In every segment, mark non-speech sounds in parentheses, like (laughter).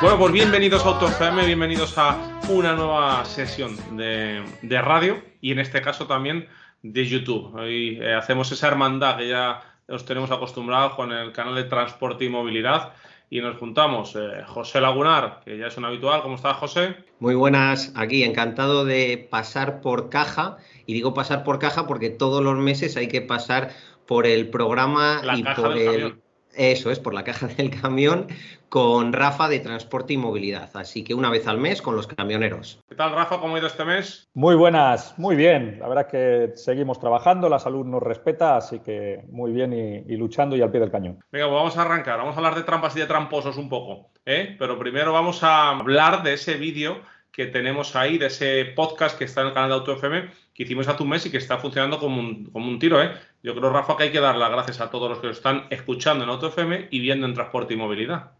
Bueno, pues bienvenidos a Auto FM, bienvenidos a una nueva sesión de, radio y en este caso también de YouTube. Hoy eh, hacemos esa hermandad que ya os tenemos acostumbrados con el canal de Transporte y Movilidad y nos juntamos. Eh, José Lagunar, que ya es un habitual. ¿Cómo estás, José? Muy buenas, aquí encantado de pasar por caja. Y digo pasar por caja porque todos los meses hay que pasar por el programa y por el. Eso es, por la caja del camión con Rafa de Transporte y Movilidad. Así que una vez al mes con los camioneros. ¿Qué tal, Rafa? ¿Cómo ha ido este mes? Muy buenas, muy bien. La verdad que seguimos trabajando, la salud nos respeta, así que muy bien y, luchando y al pie del cañón. Venga, pues vamos a arrancar. Vamos a hablar de trampas y de tramposos un poco. ¿eh? Pero primero vamos a hablar de ese vídeo que tenemos ahí, de ese podcast que está en el canal de AutoFM, que hicimos hace un mes y que está funcionando como un, como un tiro. ¿eh? Yo creo, Rafa, que hay que dar las gracias a todos los que lo están escuchando en AutoFM y viendo en Transporte y Movilidad.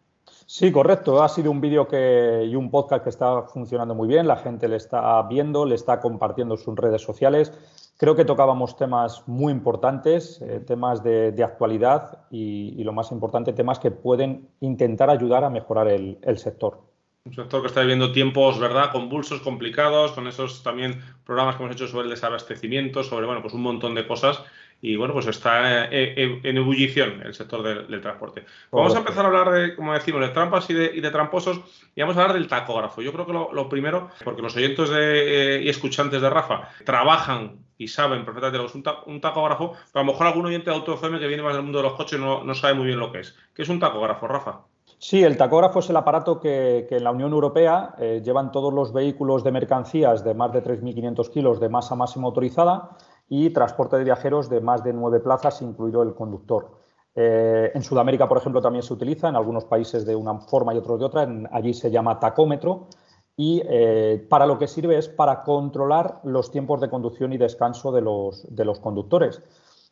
Sí, correcto. Ha sido un vídeo y un podcast que está funcionando muy bien. La gente le está viendo, le está compartiendo en sus redes sociales. Creo que tocábamos temas muy importantes, eh, temas de, actualidad y, lo más importante, temas que pueden intentar ayudar a mejorar el, sector. Un sector que está viviendo tiempos, ¿verdad?, convulsos, complicados, con esos también programas que hemos hecho sobre el desabastecimiento, sobre, bueno, pues un montón de cosas y bueno, pues está en, ebullición el sector del, transporte. Vamos a empezar a hablar de, como decimos, de trampas y de, tramposos y vamos a hablar del tacógrafo. Yo creo que lo, primero, porque los oyentes de, y escuchantes de Rafa trabajan y saben perfectamente lo que es un, tacógrafo, pero a lo mejor algún oyente de AutoFM que viene más del mundo de los coches no, no sabe muy bien lo que es. ¿Qué es un tacógrafo, Rafa? Sí, el tacógrafo es el aparato que, en la Unión Europea eh, llevan todos los vehículos de mercancías de más de 3.500 kilos de masa máxima autorizada y transporte de viajeros de más de nueve plazas, incluido el conductor. Eh, en Sudamérica, por ejemplo, también se utiliza, en algunos países de una forma y otros de otra, allí se llama tacómetro y eh, para lo que sirve es para controlar los tiempos de conducción y descanso de los, de los conductores.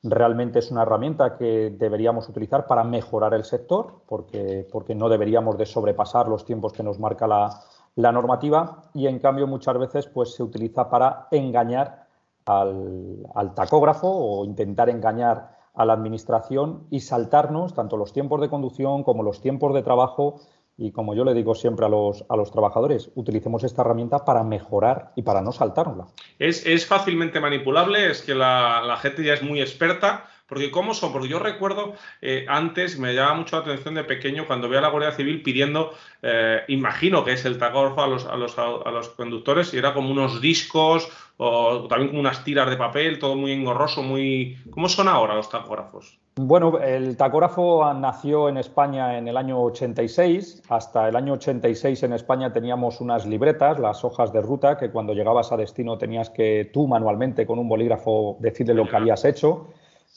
Realmente es una herramienta que deberíamos utilizar para mejorar el sector, porque, porque no deberíamos de sobrepasar los tiempos que nos marca la, la normativa y en cambio muchas veces pues, se utiliza para engañar al, tacógrafo o intentar engañar a la administración y saltarnos tanto los tiempos de conducción como los tiempos de trabajo y como yo le digo siempre a los, a los trabajadores, utilicemos esta herramienta para mejorar y para no saltárnosla. Es, fácilmente manipulable, es que la, la, gente ya es muy experta, porque ¿cómo son? Porque yo recuerdo eh, antes, me llamaba mucho la atención de pequeño cuando veía a la Guardia Civil pidiendo, eh, imagino que es el tacógrafo a los, a, los, a los conductores, y era como unos discos o también como unas tiras de papel, todo muy engorroso, muy... ¿Cómo son ahora los tacógrafos? Bueno, el tacógrafo nació en España en el año 86. Hasta el año 86 en España teníamos unas libretas, las hojas de ruta, que cuando llegabas a destino tenías que tú manualmente con un bolígrafo decirle lo que habías hecho.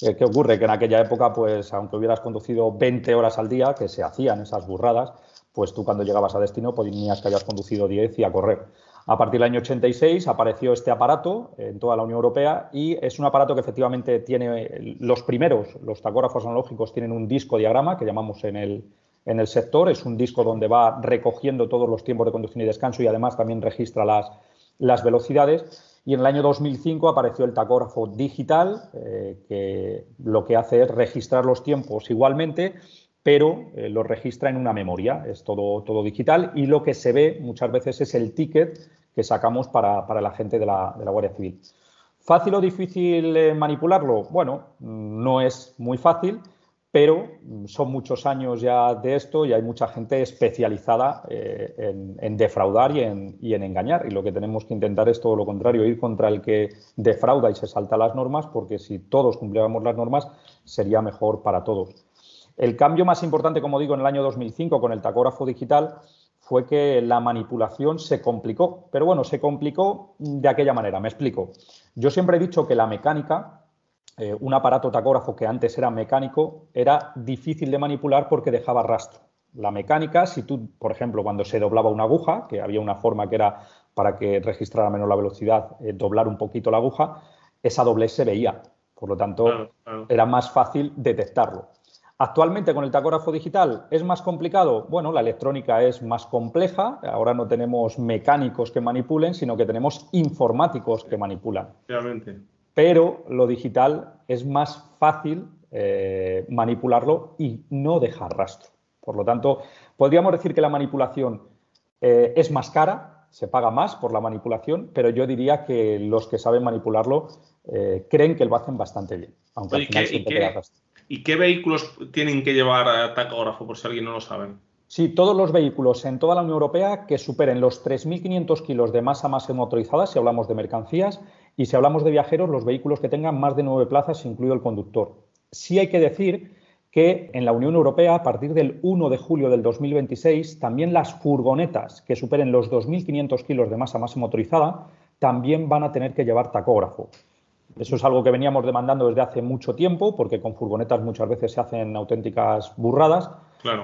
Eh, ¿Qué ocurre? Que en aquella época, pues aunque hubieras conducido 20 horas al día, que se hacían esas burradas, pues tú cuando llegabas a destino tenías que hayas conducido 10 y a correr. A partir del año 86 apareció este aparato en toda la Unión Europea y es un aparato que efectivamente tiene los primeros, los tacógrafos analógicos tienen un disco diagrama que llamamos en el, en el sector, es un disco donde va recogiendo todos los tiempos de conducción y descanso y además también registra las, las velocidades. Y en el año 2005 apareció el tacógrafo digital, eh, que lo que hace es registrar los tiempos igualmente, pero eh, lo registra en una memoria, es todo, todo digital y lo que se ve muchas veces es el ticket que sacamos para, para la gente de la, de la, Guardia Civil. ¿Fácil o difícil eh, manipularlo? Bueno, no es muy fácil, pero son muchos años ya de esto y hay mucha gente especializada en, defraudar y en, y en, engañar. Y lo que tenemos que intentar es todo lo contrario, ir contra el que defrauda y se salta las normas, porque si todos cumpliéramos las normas, sería mejor para todos. El cambio más importante, como digo, en el año 2005 con el tacógrafo digital fue que la manipulación se complicó. Pero bueno, se complicó de aquella manera, me explico. Yo siempre he dicho que la mecánica eh, un aparato tacógrafo que antes era mecánico era difícil de manipular porque dejaba rastro. La mecánica, si tú, por ejemplo, cuando se doblaba una aguja, que había una forma que era para que registrara menos la velocidad, eh, doblar un poquito la aguja, esa doblez se veía. Por lo tanto, era más fácil detectarlo. Actualmente con el tacógrafo digital es más complicado. Bueno, la electrónica es más compleja. Ahora no tenemos mecánicos que manipulen, sino que tenemos informáticos que manipulan. Realmente. Pero lo digital es más fácil eh, manipularlo y no dejar rastro. Por lo tanto, podríamos decir que la manipulación eh, es más cara, se paga más por la manipulación, pero yo diría que los que saben manipularlo eh, creen que lo hacen bastante bien, aunque al final siempre queda rastro. ¿Y qué vehículos tienen que llevar tacógrafo, por si alguien no lo sabe? Sí, todos los vehículos en toda la Unión Europea que superen los 3.500 kilos de masa más motorizada, si hablamos de mercancías, y si hablamos de viajeros, los vehículos que tengan más de nueve plazas, incluido el conductor. Sí hay que decir que en la Unión Europea, a partir del 1 de julio del 2026, también las furgonetas que superen los 2.500 kilos de masa más motorizada también van a tener que llevar tacógrafo. Eso es algo que veníamos demandando desde hace mucho tiempo, porque con furgonetas muchas veces se hacen auténticas burradas.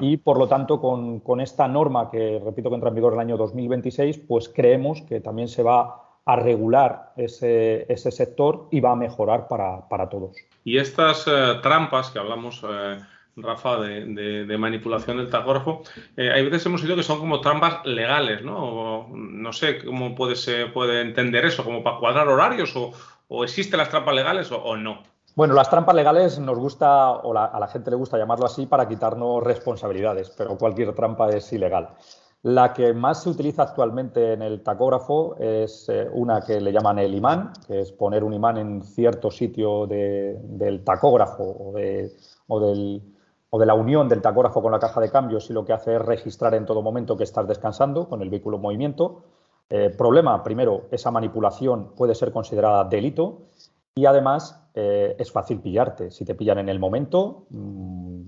Y por lo tanto, con, esta norma que repito que entra en vigor el año 2026, pues creemos que también se va a regular ese, sector y va a mejorar para, todos. Y estas eh, trampas que hablamos, eh, Rafa, de, manipulación del tacógrafo, eh, hay veces hemos oído que son como trampas legales, ¿no? no sé cómo puede, se puede entender eso, como para cuadrar horarios o, ¿O existen las trampas legales o, no? Bueno, las trampas legales nos gusta, o a la gente le gusta llamarlo así, para quitarnos responsabilidades, pero cualquier trampa es ilegal. La que más se utiliza actualmente en el tacógrafo es eh, una que le llaman el imán, que es poner un imán en cierto sitio del tacógrafo o de, o de la unión del tacógrafo con la caja de cambios y lo que hace es registrar en todo momento que estás descansando con el vehículo en movimiento. Eh, problema, primero, esa manipulación puede ser considerada delito y además eh, es fácil pillarte. Si te pillan en el momento, mm,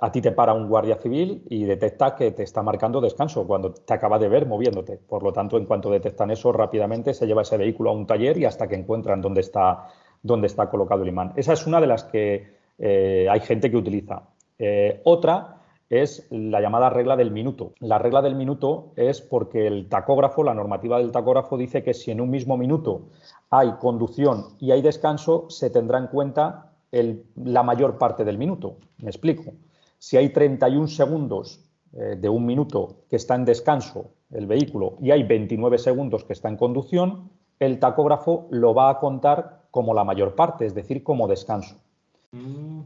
a ti te para un guardia civil y detecta que te está marcando descanso cuando te acaba de ver moviéndote. Por lo tanto, en cuanto detectan eso, rápidamente se lleva ese vehículo a un taller y hasta que encuentran dónde está, dónde está colocado el imán. Esa es una de las que eh, hay gente que utiliza. otra es la llamada regla del minuto. La regla del minuto es porque el tacógrafo, la normativa del tacógrafo dice que si en un mismo minuto hay conducción y hay descanso, se tendrá en cuenta la mayor parte del minuto. Me explico. Si hay 31 segundos eh, de un minuto que está en descanso el vehículo y hay 29 segundos que está en conducción, el tacógrafo lo va a contar como la mayor parte, es decir, como descanso.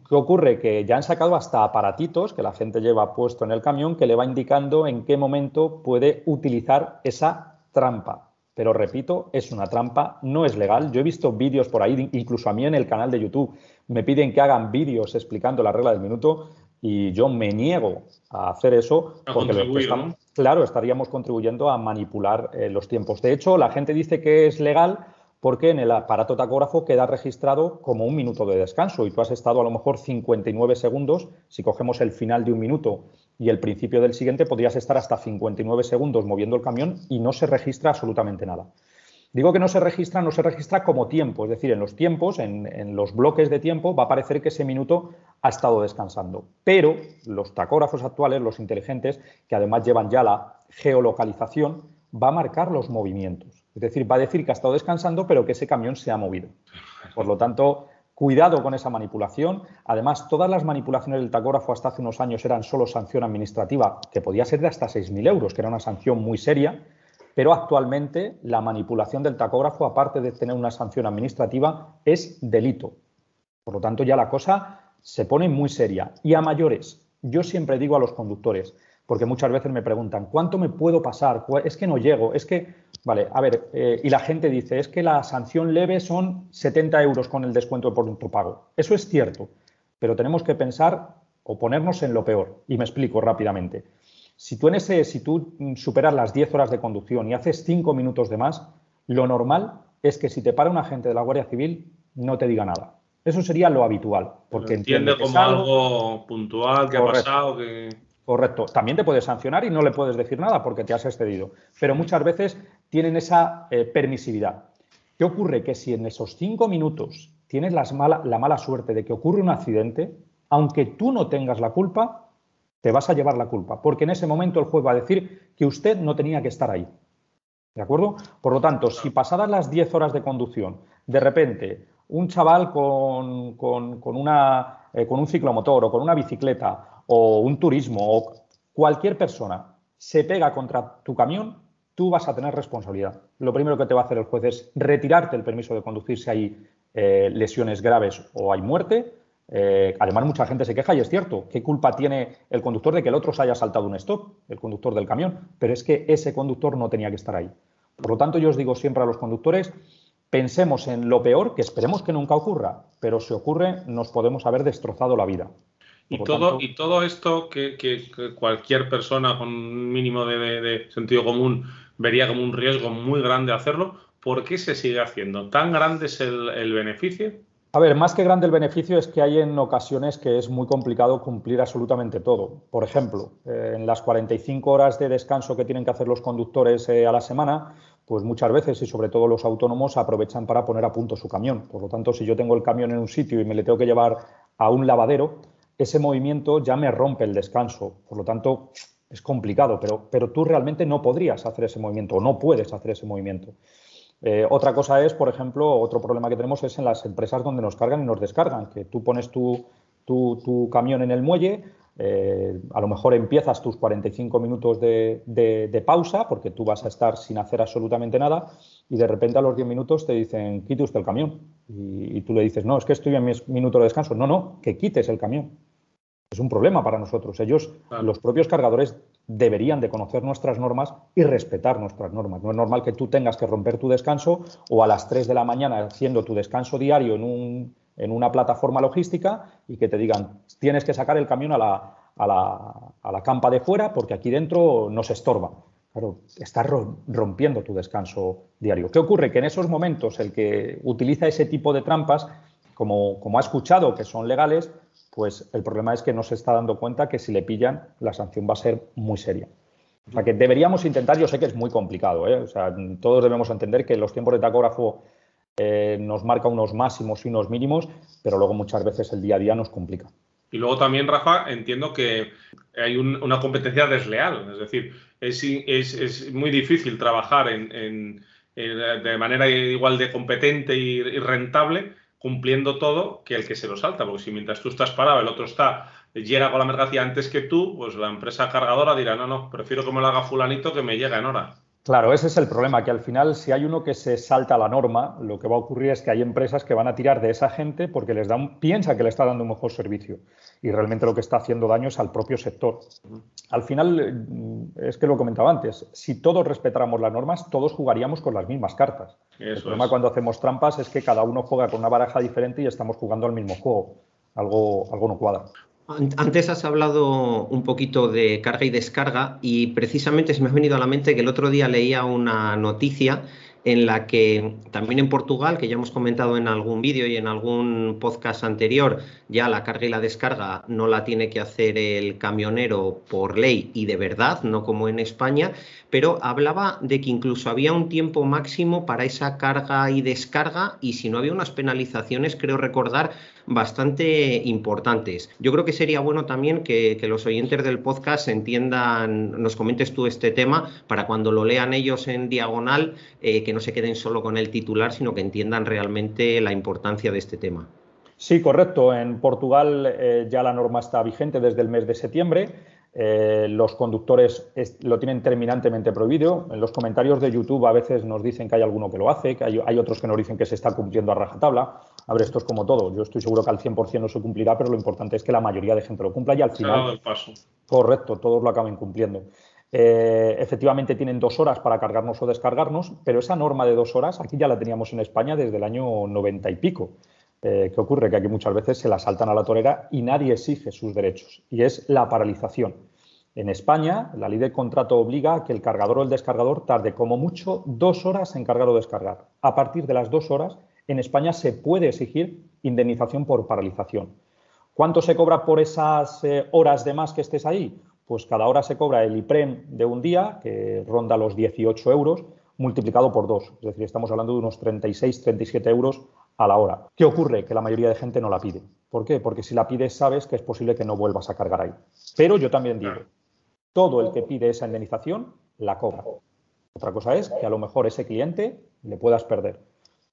¿Qué ocurre? Que ya han sacado hasta aparatitos que la gente lleva puesto en el camión que le va indicando en qué momento puede utilizar esa trampa. Pero repito, es una trampa, no es legal. Yo he visto vídeos por ahí, incluso a mí en el canal de YouTube me piden que hagan vídeos explicando la regla del minuto y yo me niego a hacer eso porque estamos, claro, estaríamos contribuyendo a manipular eh, los tiempos. De hecho, la gente dice que es legal porque en el aparato tacógrafo queda registrado como un minuto de descanso y tú has estado a lo mejor 59 segundos, si cogemos el final de un minuto y el principio del siguiente, podrías estar hasta 59 segundos moviendo el camión y no se registra absolutamente nada. Digo que no se registra, no se registra como tiempo, es decir, en los tiempos, en, los bloques de tiempo, va a parecer que ese minuto ha estado descansando. Pero los tacógrafos actuales, los inteligentes, que además llevan ya la geolocalización, va a marcar los movimientos. Es decir, va a decir que ha estado descansando, pero que ese camión se ha movido. Por lo tanto, cuidado con esa manipulación. Además, todas las manipulaciones del tacógrafo hasta hace unos años eran solo sanción administrativa, que podía ser de hasta 6.000 euros, que era una sanción muy seria. Pero actualmente la manipulación del tacógrafo, aparte de tener una sanción administrativa, es delito. Por lo tanto, ya la cosa se pone muy seria. Y a mayores, yo siempre digo a los conductores, porque muchas veces me preguntan, ¿cuánto me puedo pasar? Es que no llego, es que, vale, a ver, eh, y la gente dice, es que la sanción leve son 70 euros con el descuento por tu pago. Eso es cierto, pero tenemos que pensar o ponernos en lo peor. Y me explico rápidamente. Si tú, en ese, si tú superas las 10 horas de conducción y haces 5 minutos de más, lo normal es que si te para un agente de la Guardia Civil no te diga nada. Eso sería lo habitual. Porque entiende, como algo, puntual que ha pasado. Que... Correcto. También te puedes sancionar y no le puedes decir nada porque te has excedido. Pero muchas veces tienen esa eh, permisividad. ¿Qué ocurre? Que si en esos cinco minutos tienes la mala, la mala suerte de que ocurre un accidente, aunque tú no tengas la culpa, te vas a llevar la culpa, porque en ese momento el juez va a decir que usted no tenía que estar ahí. ¿De acuerdo? Por lo tanto, si pasadas las 10 horas de conducción, de repente un chaval con, eh, con un ciclomotor o con una bicicleta o un turismo o cualquier persona se pega contra tu camión, tú vas a tener responsabilidad. Lo primero que te va a hacer el juez es retirarte el permiso de conducir si hay eh, lesiones graves o hay muerte. Eh, además, mucha gente se queja y es cierto. ¿Qué culpa tiene el conductor de que el otro se haya saltado un stop, el conductor del camión? Pero es que ese conductor no tenía que estar ahí. Por lo tanto, yo os digo siempre a los conductores, pensemos en lo peor, que esperemos que nunca ocurra, pero si ocurre, nos podemos haber destrozado la vida. Y todo, y todo esto que, cualquier persona con un mínimo de, sentido común vería como un riesgo muy grande hacerlo, ¿por qué se sigue haciendo? ¿Tan grande es el, beneficio? A ver, más que grande el beneficio es que hay en ocasiones que es muy complicado cumplir absolutamente todo. Por ejemplo, eh, en las 45 horas de descanso que tienen que hacer los conductores eh, a la semana, pues muchas veces y sobre todo los autónomos aprovechan para poner a punto su camión. Por lo tanto, si yo tengo el camión en un sitio y me le tengo que llevar a un lavadero, ese movimiento ya me rompe el descanso. Por lo tanto, es complicado, pero, pero tú realmente no podrías hacer ese movimiento o no puedes hacer ese movimiento. Eh, otra cosa es, por ejemplo, otro problema que tenemos es en las empresas donde nos cargan y nos descargan, que tú pones tu, tu camión en el muelle, eh, a lo mejor empiezas tus 45 minutos de, pausa porque tú vas a estar sin hacer absolutamente nada y de repente a los 10 minutos te dicen quite usted el camión y, tú le dices no, es que estoy en mis minutos de descanso. No, no, que quites el camión. Es un problema para nosotros. Ellos, los propios cargadores, deberían de conocer nuestras normas y respetar nuestras normas. No es normal que tú tengas que romper tu descanso o a las 3 de la mañana haciendo tu descanso diario en un en una plataforma logística y que te digan, tienes que sacar el camión a la, a la, a la campa de fuera porque aquí dentro no se estorba. Claro, estás rompiendo tu descanso diario. ¿Qué ocurre? Que en esos momentos el que utiliza ese tipo de trampas, como, como ha escuchado que son legales, pues el problema es que no se está dando cuenta que si le pillan, la sanción va a ser muy seria. O sea que deberíamos intentar, yo sé que es muy complicado, ¿eh? o sea, todos debemos entender que los tiempos de tacógrafo eh, nos marca unos máximos y unos mínimos, pero luego muchas veces el día a día nos complica. Y luego también, Rafa, entiendo que hay una competencia desleal, es decir, es, muy difícil trabajar en, de manera igual de competente y, rentable cumpliendo todo que el que se lo salta, porque si mientras tú estás parado, el otro está llega con la mercancía antes que tú, pues la empresa cargadora dirá, no, no, prefiero que me lo haga fulanito que me llegue en hora. Claro, ese es el problema, que al final si hay uno que se salta la norma, lo que va a ocurrir es que hay empresas que van a tirar de esa gente porque les dan, piensa que le está dando un mejor servicio y realmente lo que está haciendo daño es al propio sector. Al final, mm, es que lo comentaba antes, si todos respetáramos las normas, todos jugaríamos con las mismas cartas. el problema cuando hacemos trampas es que cada uno juega con una baraja diferente y estamos jugando al mismo juego. Algo, algo no cuadra. Antes has hablado un poquito de carga y descarga y precisamente se me ha venido a la mente que el otro día leía una noticia en la que también en Portugal, que ya hemos comentado en algún vídeo y en algún podcast anterior, ya la carga y la descarga no la tiene que hacer el camionero por ley y de verdad, no como en España, pero hablaba de que incluso había un tiempo máximo para esa carga y descarga y si no había unas penalizaciones, creo recordar, bastante importantes. Yo creo que sería bueno también que, los oyentes del podcast entiendan, nos comentes tú este tema para cuando lo lean ellos en diagonal, eh, que no se queden solo con el titular, sino que entiendan realmente la importancia de este tema. Sí, correcto. En Portugal eh, ya la norma está vigente desde el mes de septiembre. Eh, los conductores lo tienen terminantemente prohibido. En los comentarios de YouTube a veces nos dicen que hay alguno que lo hace, que hay, otros que nos dicen que se está cumpliendo a rajatabla. A ver, esto es como todo. Yo estoy seguro que al 100% no se cumplirá, pero lo importante es que la mayoría de gente lo cumpla y al final. Correcto, todos lo acaben cumpliendo. Eh, efectivamente tienen dos horas para cargarnos o descargarnos, pero esa norma de dos horas aquí ya la teníamos en España desde el año 90 y pico. Eh, ¿Qué ocurre? Que aquí muchas veces se la saltan a la torera y nadie exige sus derechos, y es la paralización. En España, la ley de contrato obliga a que el cargador o el descargador tarde como mucho dos horas en cargar o descargar. A partir de las dos horas, en España se puede exigir indemnización por paralización. ¿Cuánto se cobra por esas eh, horas de más que estés ahí? Pues cada hora se cobra el IPREM de un día, que ronda los 18 euros, multiplicado por dos. Es decir, estamos hablando de unos 36, 37 euros a la hora. ¿Qué ocurre? Que la mayoría de gente no la pide. ¿Por qué? Porque si la pides sabes que es posible que no vuelvas a cargar ahí. Pero yo también digo, todo el que pide esa indemnización la cobra. Otra cosa es que a lo mejor ese cliente le puedas perder.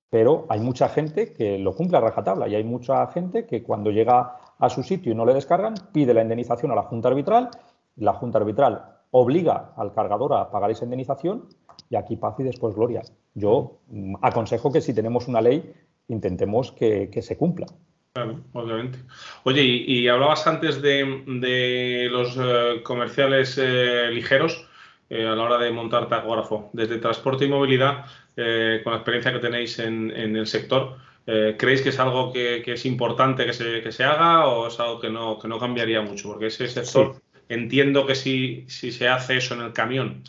Pero hay mucha gente que lo cumple a rajatabla y hay mucha gente que cuando llega a su sitio y no le descargan, pide la indemnización a la Junta Arbitral. La Junta Arbitral obliga al cargador a pagar esa indemnización y aquí paz y después gloria. Yo mm, aconsejo que si tenemos una ley, intentemos que, se cumpla. Claro, obviamente. Oye, y, hablabas antes de, los eh, comerciales eh, ligeros. Eh, a la hora de montar tacógrafo. Desde transporte y movilidad, eh, con la experiencia que tenéis en, el sector, eh, ¿creéis que es algo que, es importante que se, haga o es algo que no, que no cambiaría mucho? Porque ese sector, entiendo que si, si se hace eso en el camión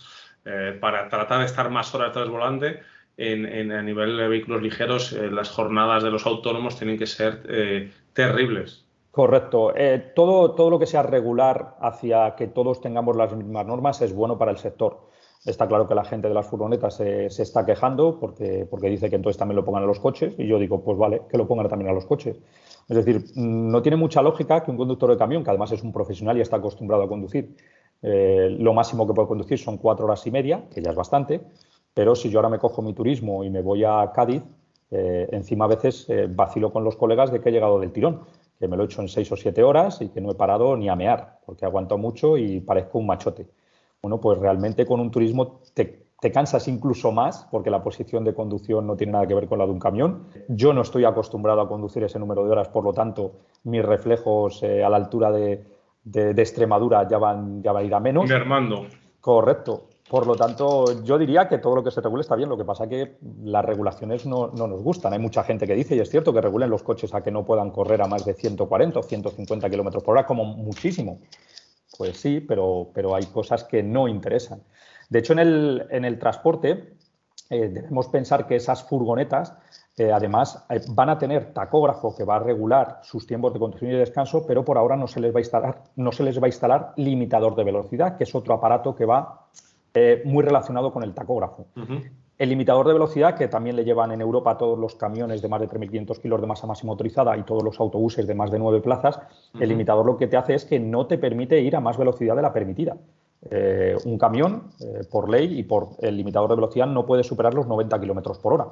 para tratar de estar más horas tras volante, en, a nivel de vehículos ligeros, las jornadas de los autónomos tienen que ser terribles. Correcto. Eh, todo, todo lo que sea regular hacia que todos tengamos las mismas normas es bueno para el sector. Está claro que la gente de las furgonetas se, está quejando porque, porque dice que entonces también lo pongan a los coches y yo digo, pues vale, que lo pongan también a los coches. Es decir, mm, no tiene mucha lógica que un conductor de camión, que además es un profesional y está acostumbrado a conducir, eh, lo máximo que puede conducir son cuatro horas y media, que ya es bastante, pero si yo ahora me cojo mi turismo y me voy a Cádiz, eh, encima a veces vacilo con los colegas de que he llegado del tirón que me lo he hecho en seis o siete horas y que no he parado ni a mear, porque aguanto mucho y parezco un machote. Bueno, pues realmente con un turismo te, cansas incluso más, porque la posición de conducción no tiene nada que ver con la de un camión. Yo no estoy acostumbrado a conducir ese número de horas, por lo tanto, mis reflejos eh, a la altura de, Extremadura ya van, ya van a ir a menos. Armando. Correcto. Por lo tanto, yo diría que todo lo que se regule está bien. Lo que pasa es que las regulaciones no, nos gustan. Hay mucha gente que dice, y es cierto, que regulen los coches a que no puedan correr a más de 140 o 150 kilómetros por hora, como muchísimo. Pues sí, pero, pero hay cosas que no interesan. De hecho, en el, en el transporte eh, debemos pensar que esas furgonetas, eh, además, eh, van a tener tacógrafo que va a regular sus tiempos de conducción y de descanso, pero por ahora no se les va a instalar, no se les va a instalar limitador de velocidad, que es otro aparato que va muy relacionado con el tacógrafo. El limitador de velocidad, que también le llevan en Europa a todos los camiones de más de 3.500 kilos de masa máxima motorizada y todos los autobuses de más de 9 plazas, el limitador lo que te hace es que no te permite ir a más velocidad de la permitida. Eh, un camión, eh, por ley y por el limitador de velocidad, no puede superar los 90 kilómetros por hora.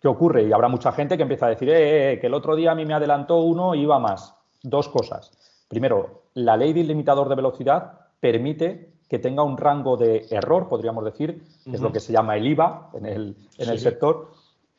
¿Qué ocurre? Y habrá mucha gente que empieza a decir que el otro día a mí me adelantó uno y iba más. Dos cosas. Primero, la ley del limitador de velocidad permite que tenga un rango de error, podríamos decir, que es lo que se llama el IVA en el, en el sector,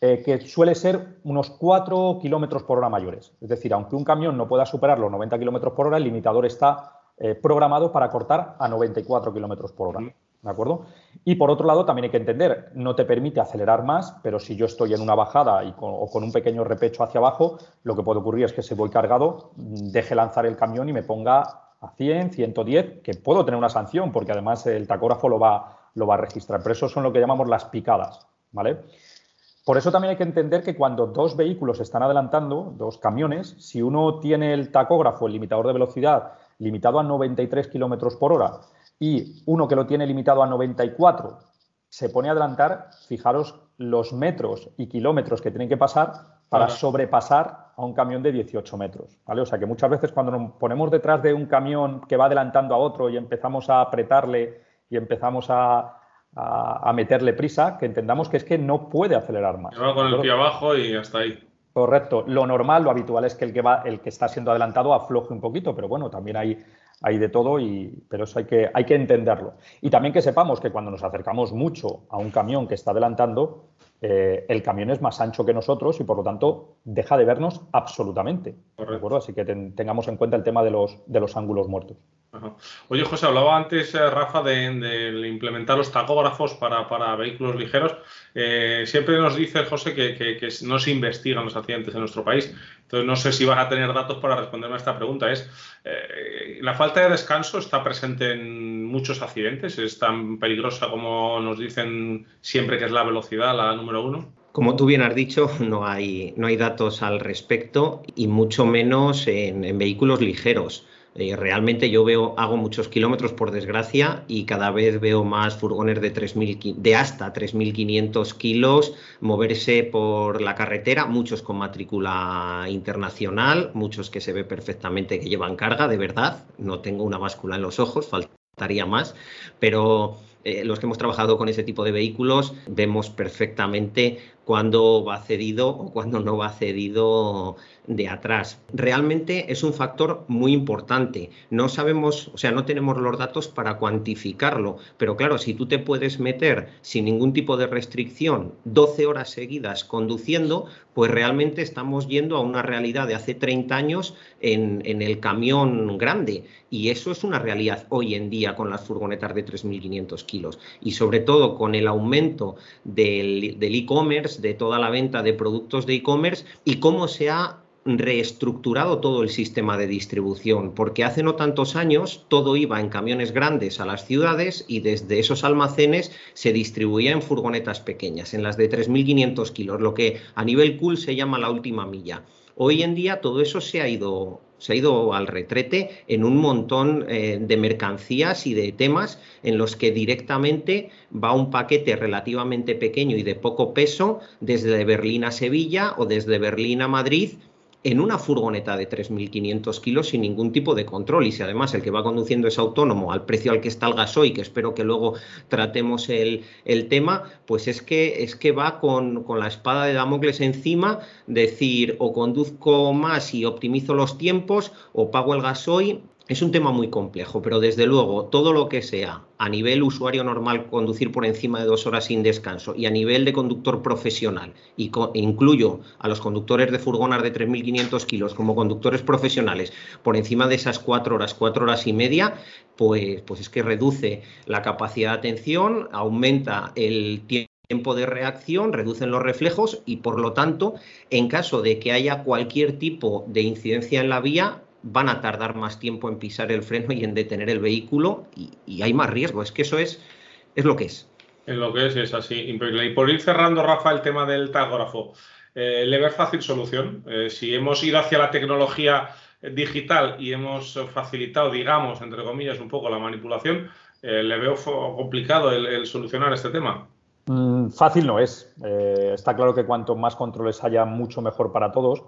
eh, que suele ser unos 4 kilómetros por hora mayores. Es decir, aunque un camión no pueda superar los 90 kilómetros por hora, el limitador está eh, programado para cortar a 94 kilómetros por hora. ¿De acuerdo? Y por otro lado, también hay que entender, no te permite acelerar más, pero si yo estoy en una bajada y o con un pequeño repecho hacia abajo, lo que puede ocurrir es que si voy cargado, deje lanzar el camión y me ponga a 100, 110, que puedo tener una sanción porque además el tacógrafo lo va, lo va a registrar. Pero eso son lo que llamamos las picadas, ¿vale? Por eso también hay que entender que cuando dos vehículos están adelantando, dos camiones, si uno tiene el tacógrafo, el limitador de velocidad, limitado a 93 kilómetros por hora y uno que lo tiene limitado a 94 se pone a adelantar, fijaros los metros y kilómetros que tienen que pasar para sobrepasar a un camión de 18 metros. ¿vale? O sea que muchas veces cuando nos ponemos detrás de un camión que va adelantando a otro y empezamos a apretarle y empezamos a, meterle prisa, que entendamos que es que no puede acelerar más. Va con el pie abajo y hasta ahí. Correcto. Lo normal, lo habitual es que el que va, el que está siendo adelantado afloje un poquito, pero bueno, también hay, hay de todo, y, pero eso hay que, hay que entenderlo. Y también que sepamos que cuando nos acercamos mucho a un camión que está adelantando, eh, el camión es más ancho que nosotros y por lo tanto deja de vernos absolutamente. ¿de acuerdo? Así que tengamos en cuenta el tema de los, de los ángulos muertos. Oye, José, hablaba antes, eh, Rafa, de, implementar los tacógrafos para, vehículos ligeros. Eh, siempre nos dice, José, que, no se investigan los accidentes en nuestro país. Entonces, no sé si vas a tener datos para responderme a esta pregunta. Es, eh, ¿La falta de descanso está presente en muchos accidentes? ¿Es tan peligrosa como nos dicen siempre que es la velocidad, la número uno? Como tú bien has dicho, no hay, no hay datos al respecto y mucho menos en, vehículos ligeros. Eh, realmente yo veo, hago muchos kilómetros por desgracia y cada vez veo más furgones de, 3, de hasta 3.500 kilos moverse por la carretera, muchos con matrícula internacional, muchos que se ve perfectamente que llevan carga, de verdad. No tengo una báscula en los ojos, faltaría más, pero eh, los que hemos trabajado con ese tipo de vehículos vemos perfectamente cuándo va cedido o cuándo no va cedido de atrás. Realmente es un factor muy importante. No sabemos, o sea, no tenemos los datos para cuantificarlo, pero claro, si tú te puedes meter sin ningún tipo de restricción 12 horas seguidas conduciendo, pues realmente estamos yendo a una realidad de hace 30 años en, el camión grande. Y eso es una realidad hoy en día con las furgonetas de 3.500 kilos. Y sobre todo con el aumento del e-commerce, de toda la venta de productos de e-commerce y cómo se ha reestructurado todo el sistema de distribución, porque hace no tantos años todo iba en camiones grandes a las ciudades y desde esos almacenes se distribuía en furgonetas pequeñas, en las de 3.500 kilos, lo que a nivel cool se llama la última milla. Hoy en día todo eso se ha ido, se ha ido al retrete en un montón eh, de mercancías y de temas en los que directamente va un paquete relativamente pequeño y de poco peso desde Berlín a Sevilla o desde Berlín a Madrid en una furgoneta de 3.500 kilos sin ningún tipo de control. Y si además el que va conduciendo es autónomo al precio al que está el gasoil, que espero que luego tratemos el, tema, pues es que, es que va con, con, la espada de Damocles encima, decir o conduzco más y optimizo los tiempos o pago el gasoil es un tema muy complejo, pero desde luego todo lo que sea a nivel usuario normal conducir por encima de dos horas sin descanso y a nivel de conductor profesional, y incluyo a los conductores de furgonas de 3.500 kilos como conductores profesionales por encima de esas cuatro horas, cuatro horas y media, pues, pues es que reduce la capacidad de atención, aumenta el tiempo de reacción, reducen los reflejos y por lo tanto, en caso de que haya cualquier tipo de incidencia en la vía, van a tardar más tiempo en pisar el freno y en detener el vehículo y, hay más riesgo. Es que eso es, es lo que es. Es lo que es, es así. Y por ir cerrando, Rafa, el tema del tacógrafo, eh, ¿le ves fácil solución? Eh, si hemos ido hacia la tecnología digital y hemos facilitado, digamos, entre comillas, un poco la manipulación, eh, ¿le veo complicado el, solucionar este tema? Mm, fácil no es. está claro que cuanto más controles haya, mucho mejor para todos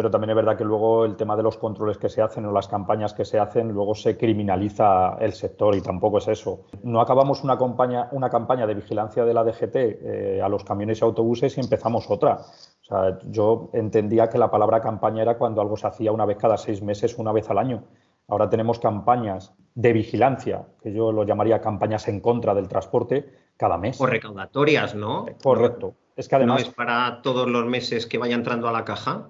pero también es verdad que luego el tema de los controles que se hacen o las campañas que se hacen, luego se criminaliza el sector y tampoco es eso. No acabamos una campaña, una campaña de vigilancia de la DGT eh, a los camiones y autobuses y empezamos otra. O sea, yo entendía que la palabra campaña era cuando algo se hacía una vez cada seis meses, una vez al año. Ahora tenemos campañas de vigilancia, que yo lo llamaría campañas en contra del transporte, cada mes. O recaudatorias, ¿no? Correcto. Es que además. ¿No es para todos los meses que vaya entrando a la caja?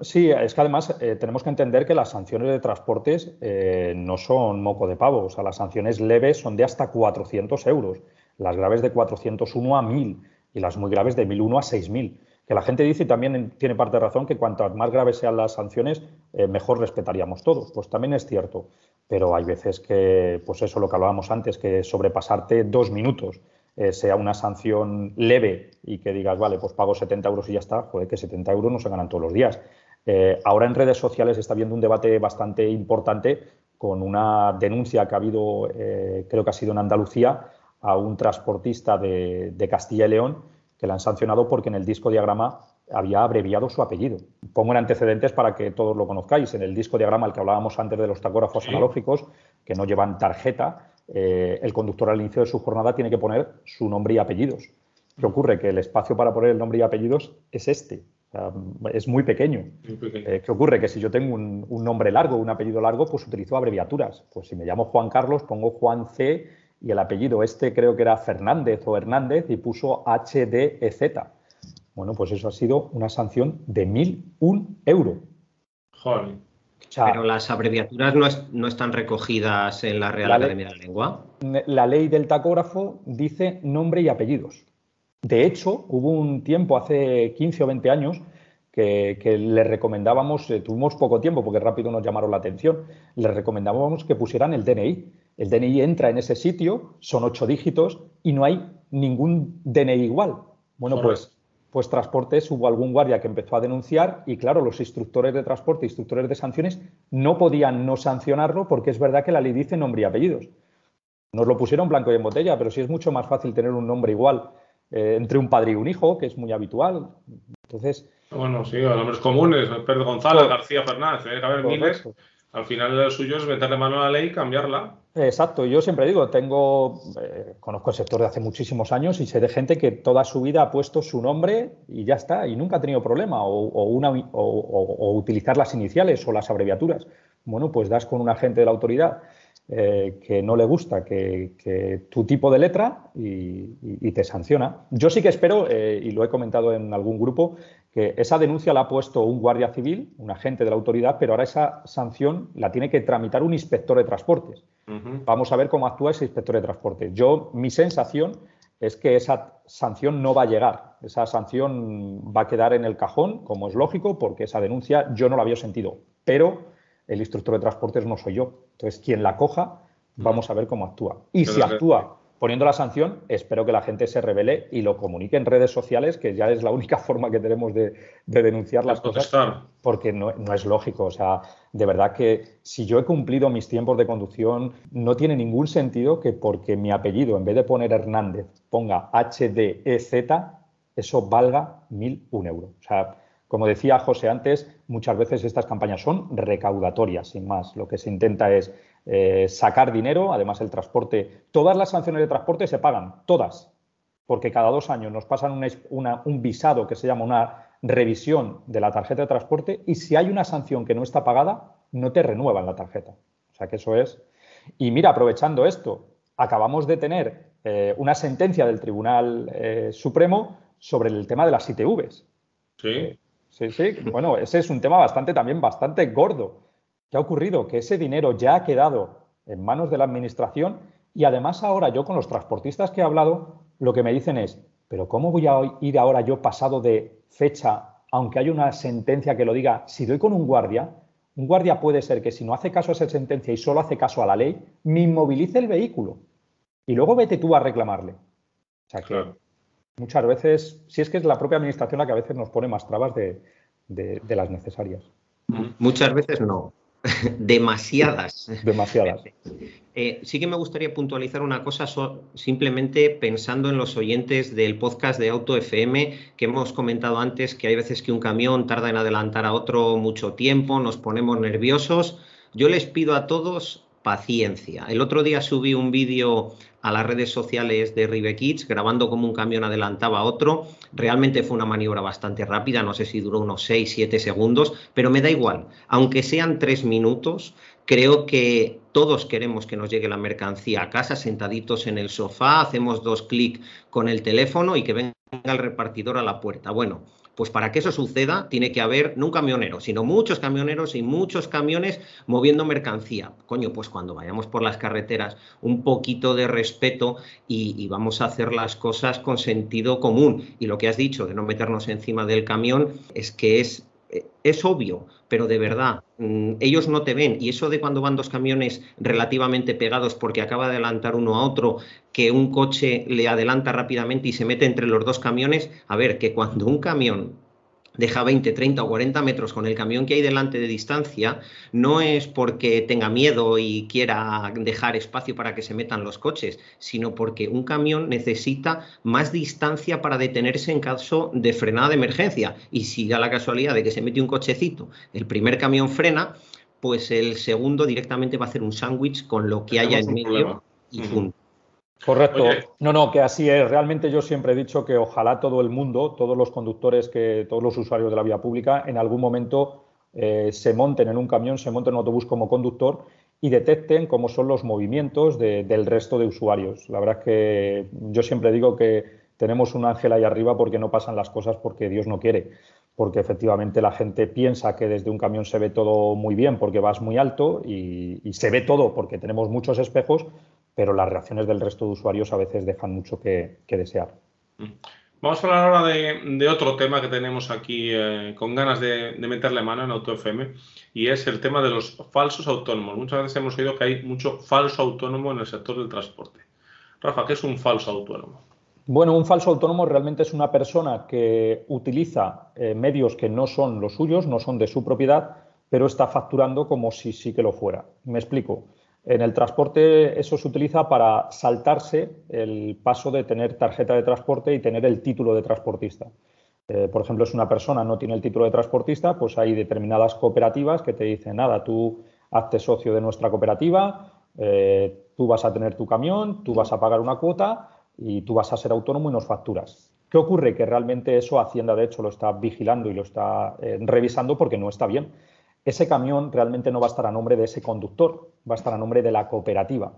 Sí, es que además eh, tenemos que entender que las sanciones de transportes eh, no son moco de pavo. O sea, las sanciones leves son de hasta 400 euros, las graves de 401 a 1000 y las muy graves de 1001 a 6000. Que la gente dice y también tiene parte de razón que cuantas más graves sean las sanciones, eh, mejor respetaríamos todos. Pues también es cierto. Pero hay veces que, pues eso, lo que hablábamos antes, que sobrepasarte dos minutos eh, sea una sanción leve y que digas, vale, pues pago 70 euros y ya está, joder, que 70 euros no se ganan todos los días. Eh, ahora en redes sociales está habiendo un debate bastante importante con una denuncia que ha habido, eh, creo que ha sido en Andalucía, a un transportista de, Castilla y León que le han sancionado porque en el disco diagrama había abreviado su apellido. Pongo en antecedentes para que todos lo conozcáis. En el disco diagrama al que hablábamos antes de los tacógrafos analógicos, que no llevan tarjeta, eh, el conductor al inicio de su jornada tiene que poner su nombre y apellidos. ¿Qué ocurre? Que el espacio para poner el nombre y apellidos es este. es muy pequeño. Eh, ¿Qué ocurre? Que si yo tengo un, nombre largo, un apellido largo, pues utilizo abreviaturas. Pues si me llamo Juan Carlos, pongo Juan C y el apellido este creo que era Fernández o Hernández y puso HDZ. Bueno, pues eso ha sido una sanción de 1.001 euros. Joder. Pero las abreviaturas no, están recogidas en la Real Academia de la Lengua. La ley del tacógrafo dice nombre y apellidos. De hecho, hubo un tiempo, hace 15 o 20 años, que, le recomendábamos, eh, tuvimos poco tiempo porque rápido nos llamaron la atención, le recomendábamos que pusieran el DNI. El DNI entra en ese sitio, son ocho dígitos y no hay ningún DNI igual. Bueno, pues pues Transportes hubo algún guardia que empezó a denunciar y claro, los instructores de transporte, instructores de sanciones, no podían no sancionarlo porque es verdad que la ley dice nombre y apellidos. Nos lo pusieron blanco y en botella, pero sí es mucho más fácil tener un nombre igual eh, entre un padre y un hijo, que es muy habitual. Entonces. Bueno, sí, nombres comunes, Pedro González, García Fernández, tiene que haber miles. Al final lo suyo es meterle mano a la ley y cambiarla. Exacto, yo siempre digo, tengo, eh, conozco el sector de hace muchísimos años y sé de gente que toda su vida ha puesto su nombre y ya está, y nunca ha tenido problema, o, una, utilizar las iniciales o las abreviaturas. Bueno, pues das con un agente de la autoridad eh, que no le gusta que, tu tipo de letra y, te sanciona. Yo sí que espero, eh, y lo he comentado en algún grupo, que esa denuncia la ha puesto un guardia civil, un agente de la autoridad, pero ahora esa sanción la tiene que tramitar un inspector de transportes. Vamos a ver cómo actúa ese inspector de transportes. Yo, mi sensación es que esa sanción no va a llegar. Esa sanción va a quedar en el cajón, como es lógico, porque esa denuncia yo no la había sentido. Pero el instructor de transportes no soy yo. Entonces, quien la coja, vamos a ver cómo actúa. Y si actúa poniendo la sanción, espero que la gente se revele y lo comunique en redes sociales, que ya es la única (laughs) forma que tenemos de, denunciar las cosas, porque no, no, es lógico. O sea, de verdad que si yo he cumplido mis tiempos de conducción, no tiene ningún sentido que porque mi apellido, en vez de poner Hernández, ponga HDEZ, eso valga mil un euro. O sea, como decía José antes, muchas veces estas campañas son recaudatorias, sin más. Lo que se intenta es eh, sacar dinero, además el transporte, todas las sanciones de transporte se pagan, todas, porque cada dos años nos pasan un visado que se llama una revisión de la tarjeta de transporte y si hay una sanción que no está pagada, no te renuevan la tarjeta. O sea que eso es. Y mira, aprovechando esto, acabamos de tener eh, una sentencia del Tribunal eh, Supremo sobre el tema de las ITVs. Sí. Sí, sí. Bueno, ese es un tema bastante también bastante gordo. ¿Qué ha ocurrido? Que ese dinero ya ha quedado en manos de la administración y además ahora yo con los transportistas que he hablado, lo que me dicen es, pero ¿cómo voy a ir ahora yo pasado de fecha, aunque haya una sentencia que lo diga, si doy con un guardia, un guardia puede ser que si no hace caso a esa sentencia y solo hace caso a la ley, me inmovilice el vehículo y luego vete tú a reclamarle. O sea que muchas veces, si es que es la propia administración la que a veces nos pone más trabas de, las necesarias. Muchas veces no. (laughs) Demasiadas. Demasiadas. Eh, sí que me gustaría puntualizar una cosa, simplemente pensando en los oyentes del podcast de Auto FM, que hemos comentado antes que hay veces que un camión tarda en adelantar a otro mucho tiempo, nos ponemos nerviosos. Yo les pido a todos paciencia. El otro día subí un vídeo a las redes sociales de Rive Kids grabando como un camión adelantaba a otro. Realmente fue una maniobra bastante rápida, no sé si duró unos 6, 7 segundos, pero me da igual. Aunque sean 3 minutos, creo que todos queremos que nos llegue la mercancía a casa sentaditos en el sofá, hacemos dos clics con el teléfono y que venga el repartidor a la puerta. Bueno, pues para que eso suceda tiene que haber no un camionero, sino muchos camioneros y muchos camiones moviendo mercancía. Coño, pues cuando vayamos por las carreteras, un poquito de respeto y, vamos a hacer las cosas con sentido común. Y lo que has dicho de no meternos encima del camión es que es es obvio, pero de verdad, mm, ellos no te ven. Y eso de cuando van dos camiones relativamente pegados porque acaba de adelantar uno a otro, que un coche le adelanta rápidamente y se mete entre los dos camiones, a ver, que cuando un camión deja 20, 30 o 40 metros con el camión que hay delante de distancia, no es porque tenga miedo y quiera dejar espacio para que se metan los coches, sino porque un camión necesita más distancia para detenerse en caso de frenada de emergencia. Y si da la casualidad de que se mete un cochecito, el primer camión frena, pues el segundo directamente va a hacer un sándwich con lo que haya en medio y punto. Correcto. No, no, que así es. Realmente yo siempre he dicho que ojalá todo el mundo, todos los conductores, que todos los usuarios de la vía pública, en algún momento eh, se monten en un camión, se monten en un autobús como conductor y detecten cómo son los movimientos del resto de usuarios. La verdad es que yo siempre digo que tenemos un ángel ahí arriba porque no pasan las cosas porque Dios no quiere. Porque efectivamente la gente piensa que desde un camión se ve todo muy bien porque vas muy alto y se ve todo porque tenemos muchos espejos, pero las reacciones del resto de usuarios a veces dejan mucho que, desear. Mm. Vamos a hablar ahora de, otro tema que tenemos aquí eh, con ganas de, meterle mano en AutoFM y es el tema de los falsos autónomos. Muchas veces hemos oído que hay mucho falso autónomo en el sector del transporte. Rafa, ¿qué es un falso autónomo? Bueno, un falso autónomo realmente es una persona que utiliza eh, medios que no son los suyos, no son de su propiedad, pero está facturando como si sí que lo fuera. Me explico. En el transporte eso se utiliza para saltarse el paso de tener tarjeta de transporte y tener el título de transportista. Eh, por ejemplo, si una persona no tiene el título de transportista, pues hay determinadas cooperativas que te dicen, nada, tú hazte socio de nuestra cooperativa, eh, tú vas a tener tu camión, tú vas a pagar una cuota y tú vas a ser autónomo y nos facturas. ¿Qué ocurre? Que realmente eso Hacienda, de hecho, lo está vigilando y lo está eh, revisando porque no está bien. Ese camión realmente no va a estar a nombre de ese conductor, va a estar a nombre de la cooperativa.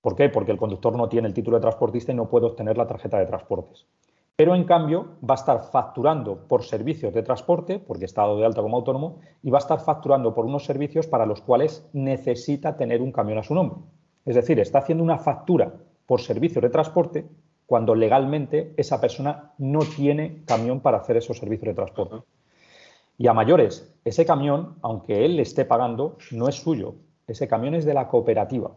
¿Por qué? Porque el conductor no tiene el título de transportista y no puede obtener la tarjeta de transportes. Pero en cambio va a estar facturando por servicios de transporte, porque está dado de alta como autónomo, y va a estar facturando por unos servicios para los cuales necesita tener un camión a su nombre. Es decir, está haciendo una factura por servicios de transporte cuando legalmente esa persona no tiene camión para hacer esos servicios de transporte. Y a mayores, ese camión, aunque él le esté pagando, no es suyo. Ese camión es de la cooperativa.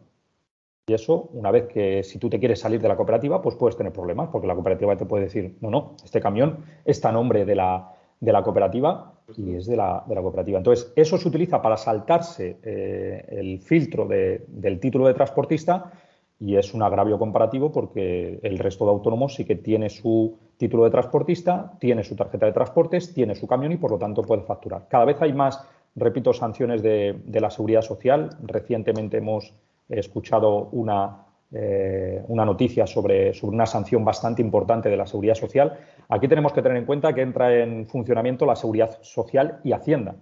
Y eso, una vez que si tú te quieres salir de la cooperativa, pues puedes tener problemas, porque la cooperativa te puede decir, no, no, este camión está a nombre de la, de la cooperativa y es de la, de la, cooperativa. Entonces, eso se utiliza para saltarse eh, el filtro del título de transportista y es un agravio comparativo porque el resto de autónomos sí que tiene su título de transportista, tiene su tarjeta de transportes, tiene su camión y por lo tanto puede facturar. Cada vez hay más, repito, sanciones de, la seguridad social. Recientemente hemos escuchado una, eh, una noticia sobre, sobre una sanción bastante importante de la seguridad social. Aquí tenemos que tener en cuenta que entra en funcionamiento la seguridad social y Hacienda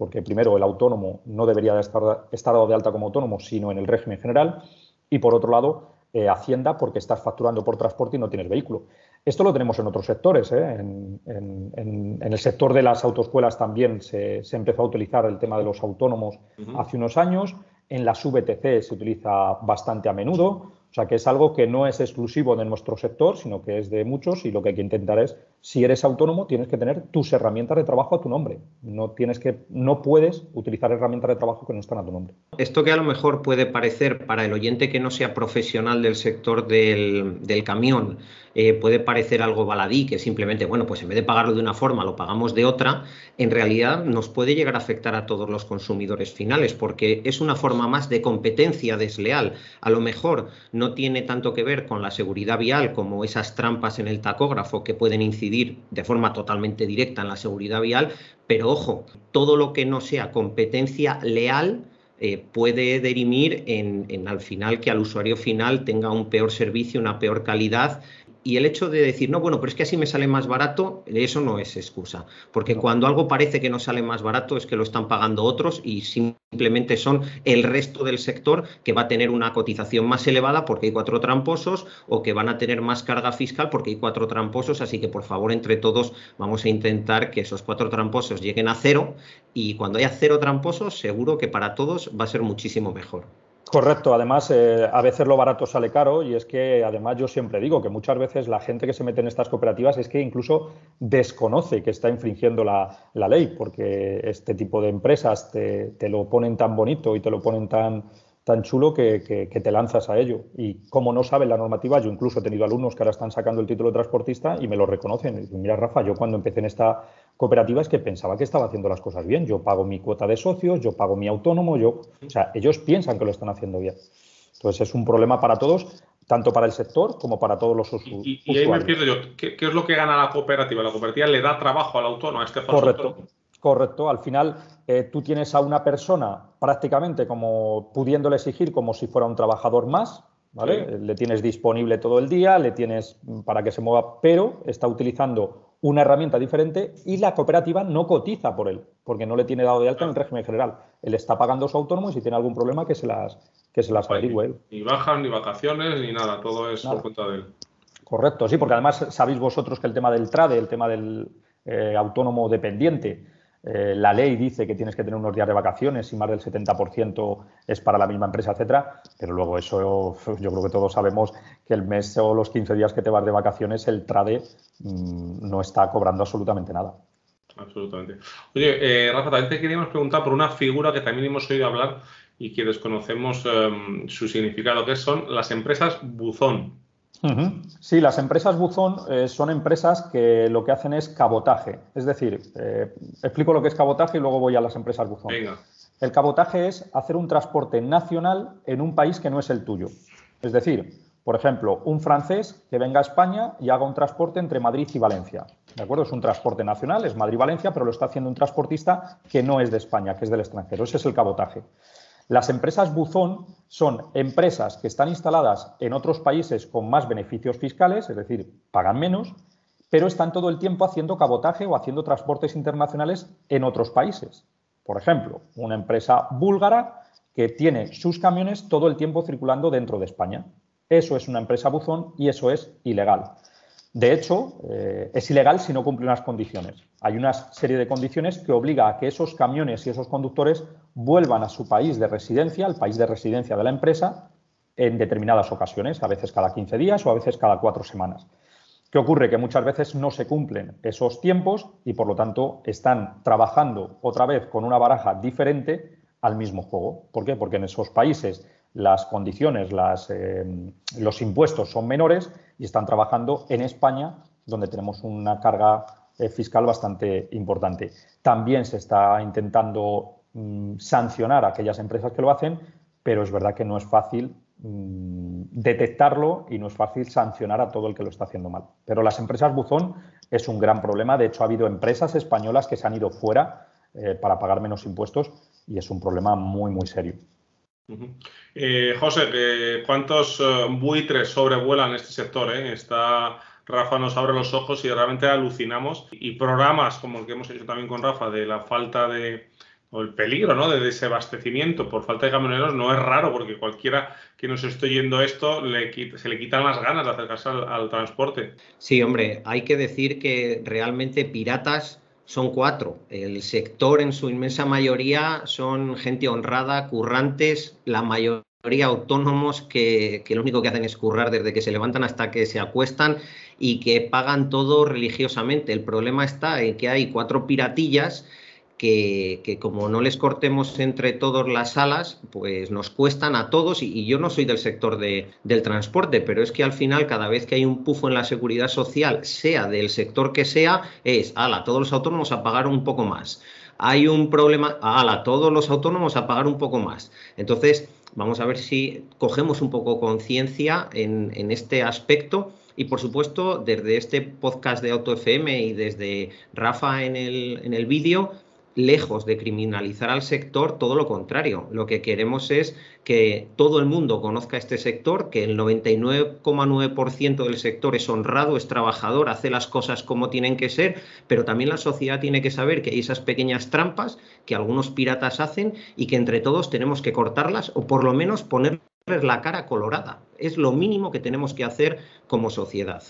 porque primero el autónomo no debería estar, estar dado de alta como autónomo, sino en el régimen general, y por otro lado, eh, Hacienda porque estás facturando por transporte y no tienes vehículo. Esto lo tenemos en otros sectores. ¿eh? En, el sector de las autoescuelas también se, empezó a utilizar el tema de los autónomos hace unos años. En las VTC se utiliza bastante a menudo. O sea que es algo que no es exclusivo de nuestro sector, sino que es de muchos y lo que hay que intentar es, si eres autónomo, tienes que tener tus herramientas de trabajo a tu nombre. No, tienes que, no puedes utilizar herramientas de trabajo que no están a tu nombre. Esto que a lo mejor puede parecer para el oyente que no sea profesional del sector del, camión, eh, puede parecer algo baladí, que simplemente, bueno, pues en vez de pagarlo de una forma, lo pagamos de otra, en realidad nos puede llegar a afectar a todos los consumidores finales, porque es una forma más de competencia desleal. A lo mejor no tiene tanto que ver con la seguridad vial como esas trampas en el tacógrafo que pueden incidir de forma totalmente directa en la seguridad vial, pero ojo, todo lo que no sea competencia leal, eh, puede derimir en, al final que al usuario final tenga un peor servicio, una peor calidad y el hecho de decir, no, bueno, pero es que así me sale más barato, eso no es excusa. Porque cuando algo parece que no sale más barato es que lo están pagando otros y simplemente son el resto del sector que va a tener una cotización más elevada porque hay cuatro tramposos o que van a tener más carga fiscal porque hay cuatro tramposos. Así que, por favor, entre todos vamos a intentar que esos cuatro tramposos lleguen a cero y cuando haya cero tramposos, seguro que para todos va a ser muchísimo mejor. Correcto, además eh, a veces lo barato sale caro y es que además yo siempre digo que muchas veces la gente que se mete en estas cooperativas es que incluso desconoce que está infringiendo la, ley porque este tipo de empresas te, lo ponen tan bonito y te lo ponen tan, tan chulo que, te lanzas a ello. Y como no saben la normativa, yo incluso he tenido alumnos que ahora están sacando el título de transportista y me lo reconocen. Y dicen, mira, Rafa, yo cuando empecé en esta cooperativa es que pensaba que estaba haciendo las cosas bien. Yo pago mi cuota de socios, yo pago mi autónomo, yo... O sea, ellos piensan que lo están haciendo bien. Entonces es un problema para todos, tanto para el sector como para todos los usuarios. Y, ahí me pierdo yo. ¿Qué, es lo que gana la cooperativa? ¿La cooperativa le da trabajo al autónomo, a este Correcto. Correcto, al final eh, tú tienes a una persona prácticamente como pudiéndole exigir como si fuera un trabajador más, ¿vale? Le tienes disponible todo el día, le tienes para que se mueva, pero está utilizando una herramienta diferente y la cooperativa no cotiza por él, porque no le tiene dado de alta en el régimen general. Él está pagando su autónomo y si tiene algún problema que se las, que se las averigüe él. Ni bajan, ni vacaciones, ni nada, todo es por cuenta de él. Correcto, sí, porque además sabéis vosotros que el tema del TRADE, el tema del eh, autónomo dependiente, eh, la ley dice que tienes que tener unos días de vacaciones y más del 70% es para la misma empresa, etcétera, pero luego eso (laughs) yo creo que todos sabemos que el mes o los 15 días que te vas de vacaciones el trade mm, no está cobrando absolutamente nada. Absolutamente. Oye, eh, Rafa, también te queríamos preguntar por una figura que también hemos oído hablar y que desconocemos em, su significado, que son las empresas buzón. Sí, las empresas buzón eh, son empresas que lo que hacen es cabotaje. Es decir, eh, explico lo que es cabotaje y luego voy a las empresas buzón. El cabotaje es hacer un transporte nacional en un país que no es el tuyo. Es decir, por ejemplo, un francés que venga a España y haga un transporte entre Madrid y Valencia. ¿De acuerdo? Es un transporte nacional, es Madrid-Valencia, pero lo está haciendo un transportista que no es de España, que es del extranjero. Ese es el cabotaje. Las empresas buzón son empresas que están instaladas en otros países con más beneficios fiscales, es decir, pagan menos, pero están todo el tiempo haciendo cabotaje o haciendo transportes internacionales en otros países. Por ejemplo, una empresa búlgara que tiene sus camiones todo el tiempo circulando dentro de España. Eso es una empresa buzón y eso es ilegal. De hecho, eh, es ilegal si no cumple unas condiciones. Hay una serie de condiciones que obliga a que esos camiones y esos conductores vuelvan a su país de residencia, al país de residencia de la empresa, en determinadas ocasiones, a veces cada 15 días o a veces cada cuatro semanas. ¿Qué ocurre? Que muchas veces no se cumplen esos tiempos y, por lo tanto, están trabajando otra vez con una baraja diferente al mismo juego. ¿Por qué? Porque en esos países las condiciones, eh, los impuestos son menores y están trabajando en España, donde tenemos una carga eh, fiscal bastante importante. También se está intentando mm, sancionar a aquellas empresas que lo hacen, pero es verdad que no es fácil mm, detectarlo y no es fácil sancionar a todo el que lo está haciendo mal. Pero las empresas buzón es un gran problema. De hecho, ha habido empresas españolas que se han ido fuera eh, para pagar menos impuestos y es un problema muy, muy serio. Eh, José, ¿cuántos eh, buitres sobrevuelan este sector? Eh? Está, Rafa nos abre los ojos y realmente alucinamos. Y programas como el que hemos hecho también con Rafa de la falta de, o el peligro ¿no? de desabastecimiento por falta de camioneros no es raro porque cualquiera que nos esté yendo esto se le quitan las ganas de acercarse al transporte. Sí, hombre, hay que decir que realmente piratas son cuatro. El sector en su inmensa mayoría son gente honrada, currantes, la mayoría autónomos que, que, lo único que hacen es currar desde que se levantan hasta que se acuestan y que pagan todo religiosamente. El problema está en que hay cuatro piratillas que, como no les cortemos entre todos las alas, pues nos cuestan a todos, y, yo no soy del sector del transporte, pero es que al final cada vez que hay un pufo en la seguridad social, sea del sector que sea, es, ala, todos los autónomos a pagar un poco más. Hay un problema, ala, todos los autónomos a pagar un poco más. Entonces, vamos a ver si cogemos un poco conciencia en, en este aspecto. Y por supuesto, desde este podcast de Auto FM y desde Rafa en el, en el vídeo, lejos de criminalizar al sector, todo lo contrario. Lo que queremos es que todo el mundo conozca este sector, que el 99,9% del sector es honrado, es trabajador, hace las cosas como tienen que ser, pero también la sociedad tiene que saber que hay esas pequeñas trampas que algunos piratas hacen y que entre todos tenemos que cortarlas o por lo menos ponerles la cara colorada. Es lo mínimo que tenemos que hacer como sociedad.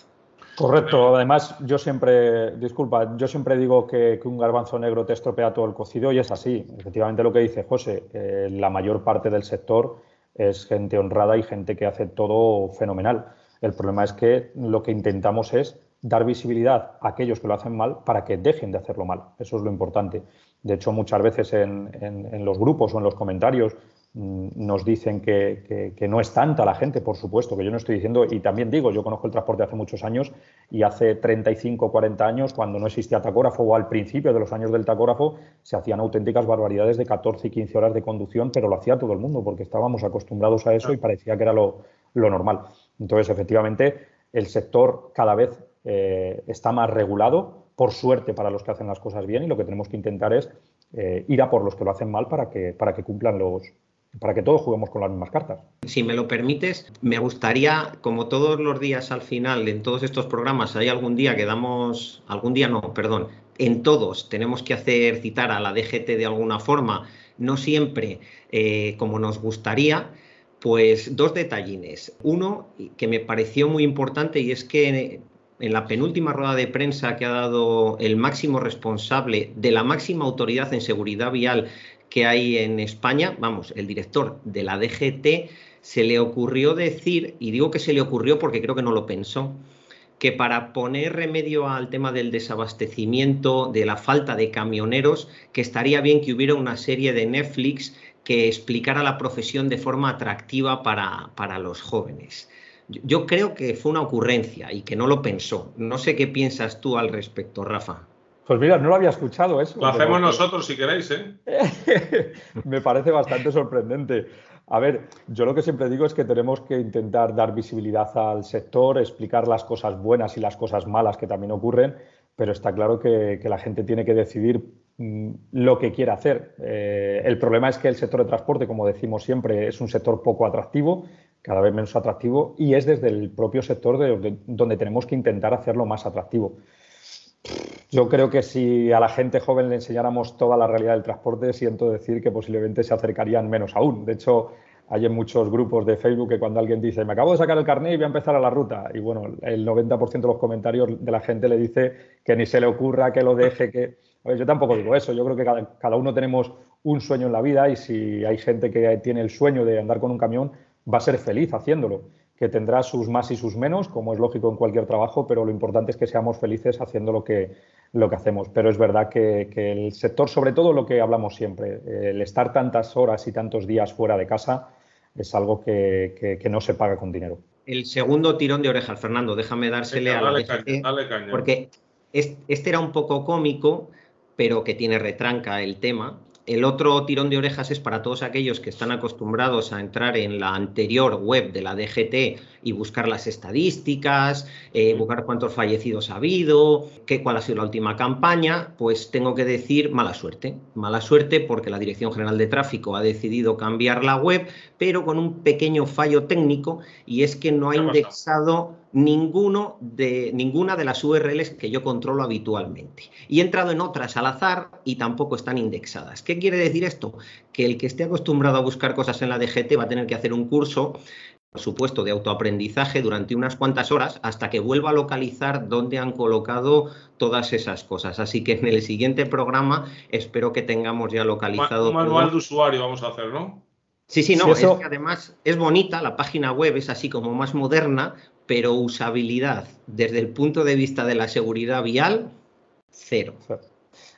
Correcto. Además, yo siempre, disculpa, yo siempre digo que, un garbanzo negro te estropea todo el cocido y es así. Efectivamente, lo que dice José, eh, la mayor parte del sector es gente honrada y gente que hace todo fenomenal. El problema es que lo que intentamos es dar visibilidad a aquellos que lo hacen mal para que dejen de hacerlo mal. Eso es lo importante. De hecho, muchas veces en los grupos o en los comentarios nos dicen que, no es tanta la gente, por supuesto, que yo no estoy diciendo, y también digo, yo conozco el transporte hace muchos años y hace 35 o 40 años, cuando no existía tacógrafo o al principio de los años del tacógrafo, se hacían auténticas barbaridades de 14 y 15 horas de conducción, pero lo hacía todo el mundo porque estábamos acostumbrados a eso y parecía que era lo, normal. Entonces, efectivamente, el sector cada vez eh, está más regulado, por suerte para los que hacen las cosas bien, y lo que tenemos que intentar es eh, ir a por los que lo hacen mal para que, para que cumplan los, para que todos juguemos con las mismas cartas. Si me lo permites, me gustaría, como todos los días al final, en todos estos programas, hay algún día que damos, algún día no, perdón, en todos tenemos que hacer citar a la DGT de alguna forma, no siempre eh, como nos gustaría, pues dos detallines. Uno que me pareció muy importante y es que en la penúltima rueda de prensa que ha dado el máximo responsable de la máxima autoridad en seguridad vial que hay en España, vamos, el director de la DGT, se le ocurrió decir, y digo que se le ocurrió porque creo que no lo pensó, que para poner remedio al tema del desabastecimiento, de la falta de camioneros, que estaría bien que hubiera una serie de Netflix que explicara la profesión de forma atractiva para, para los jóvenes. Yo creo que fue una ocurrencia y que no lo pensó. No sé qué piensas tú al respecto, Rafa. Pues mira, no lo había escuchado eso. Lo hacemos nosotros si queréis, ¿eh? (laughs) Me parece bastante sorprendente. A ver, yo lo que siempre digo es que tenemos que intentar dar visibilidad al sector, explicar las cosas buenas y las cosas malas que también ocurren, pero está claro que, la gente tiene que decidir mm, lo que quiere hacer. Eh, el problema es que el sector de transporte, como decimos siempre, es un sector poco atractivo, cada vez menos atractivo, y es desde el propio sector donde tenemos que intentar hacerlo más atractivo. Yo creo que si a la gente joven le enseñáramos toda la realidad del transporte, siento decir que posiblemente se acercarían menos aún. De hecho, hay en muchos grupos de Facebook que cuando alguien dice, me acabo de sacar el carnet y voy a empezar a la ruta, y bueno, el 90% de los comentarios de la gente le dice que ni se le ocurra, que lo deje, que... yo tampoco digo eso, yo creo que cada, cada uno tenemos un sueño en la vida y si hay gente que tiene el sueño de andar con un camión, va a ser feliz haciéndolo que tendrá sus más y sus menos, como es lógico en cualquier trabajo, pero lo importante es que seamos felices haciendo lo que, lo que hacemos. Pero es verdad que, el sector, sobre todo lo que hablamos siempre, el estar tantas horas y tantos días fuera de casa es algo que, no se paga con dinero. El segundo tirón de orejas, Fernando, déjame dársele a la porque este era un poco cómico, pero que tiene retranca el tema, el otro tirón de orejas es para todos aquellos que están acostumbrados a entrar en la anterior web de la DGT y buscar las estadísticas, eh, buscar cuántos fallecidos ha habido, qué, cuál ha sido la última campaña, pues tengo que decir mala suerte. Mala suerte porque la Dirección General de Tráfico ha decidido cambiar la web, pero con un pequeño fallo técnico y es que no ha indexado ninguno de, ninguna de las URLs que yo controlo habitualmente. Y he entrado en otras al azar y tampoco están indexadas. ¿Qué quiere decir esto? Que el que esté acostumbrado a buscar cosas en la DGT va a tener que hacer un curso por supuesto, de autoaprendizaje durante unas cuantas horas hasta que vuelva a localizar dónde han colocado todas esas cosas. Así que en el siguiente programa espero que tengamos ya localizado. Un manual de usuario vamos a hacer, ¿no? Sí, sí, no, es que además es bonita, la página web es así como más moderna, pero usabilidad desde el punto de vista de la seguridad vial, cero.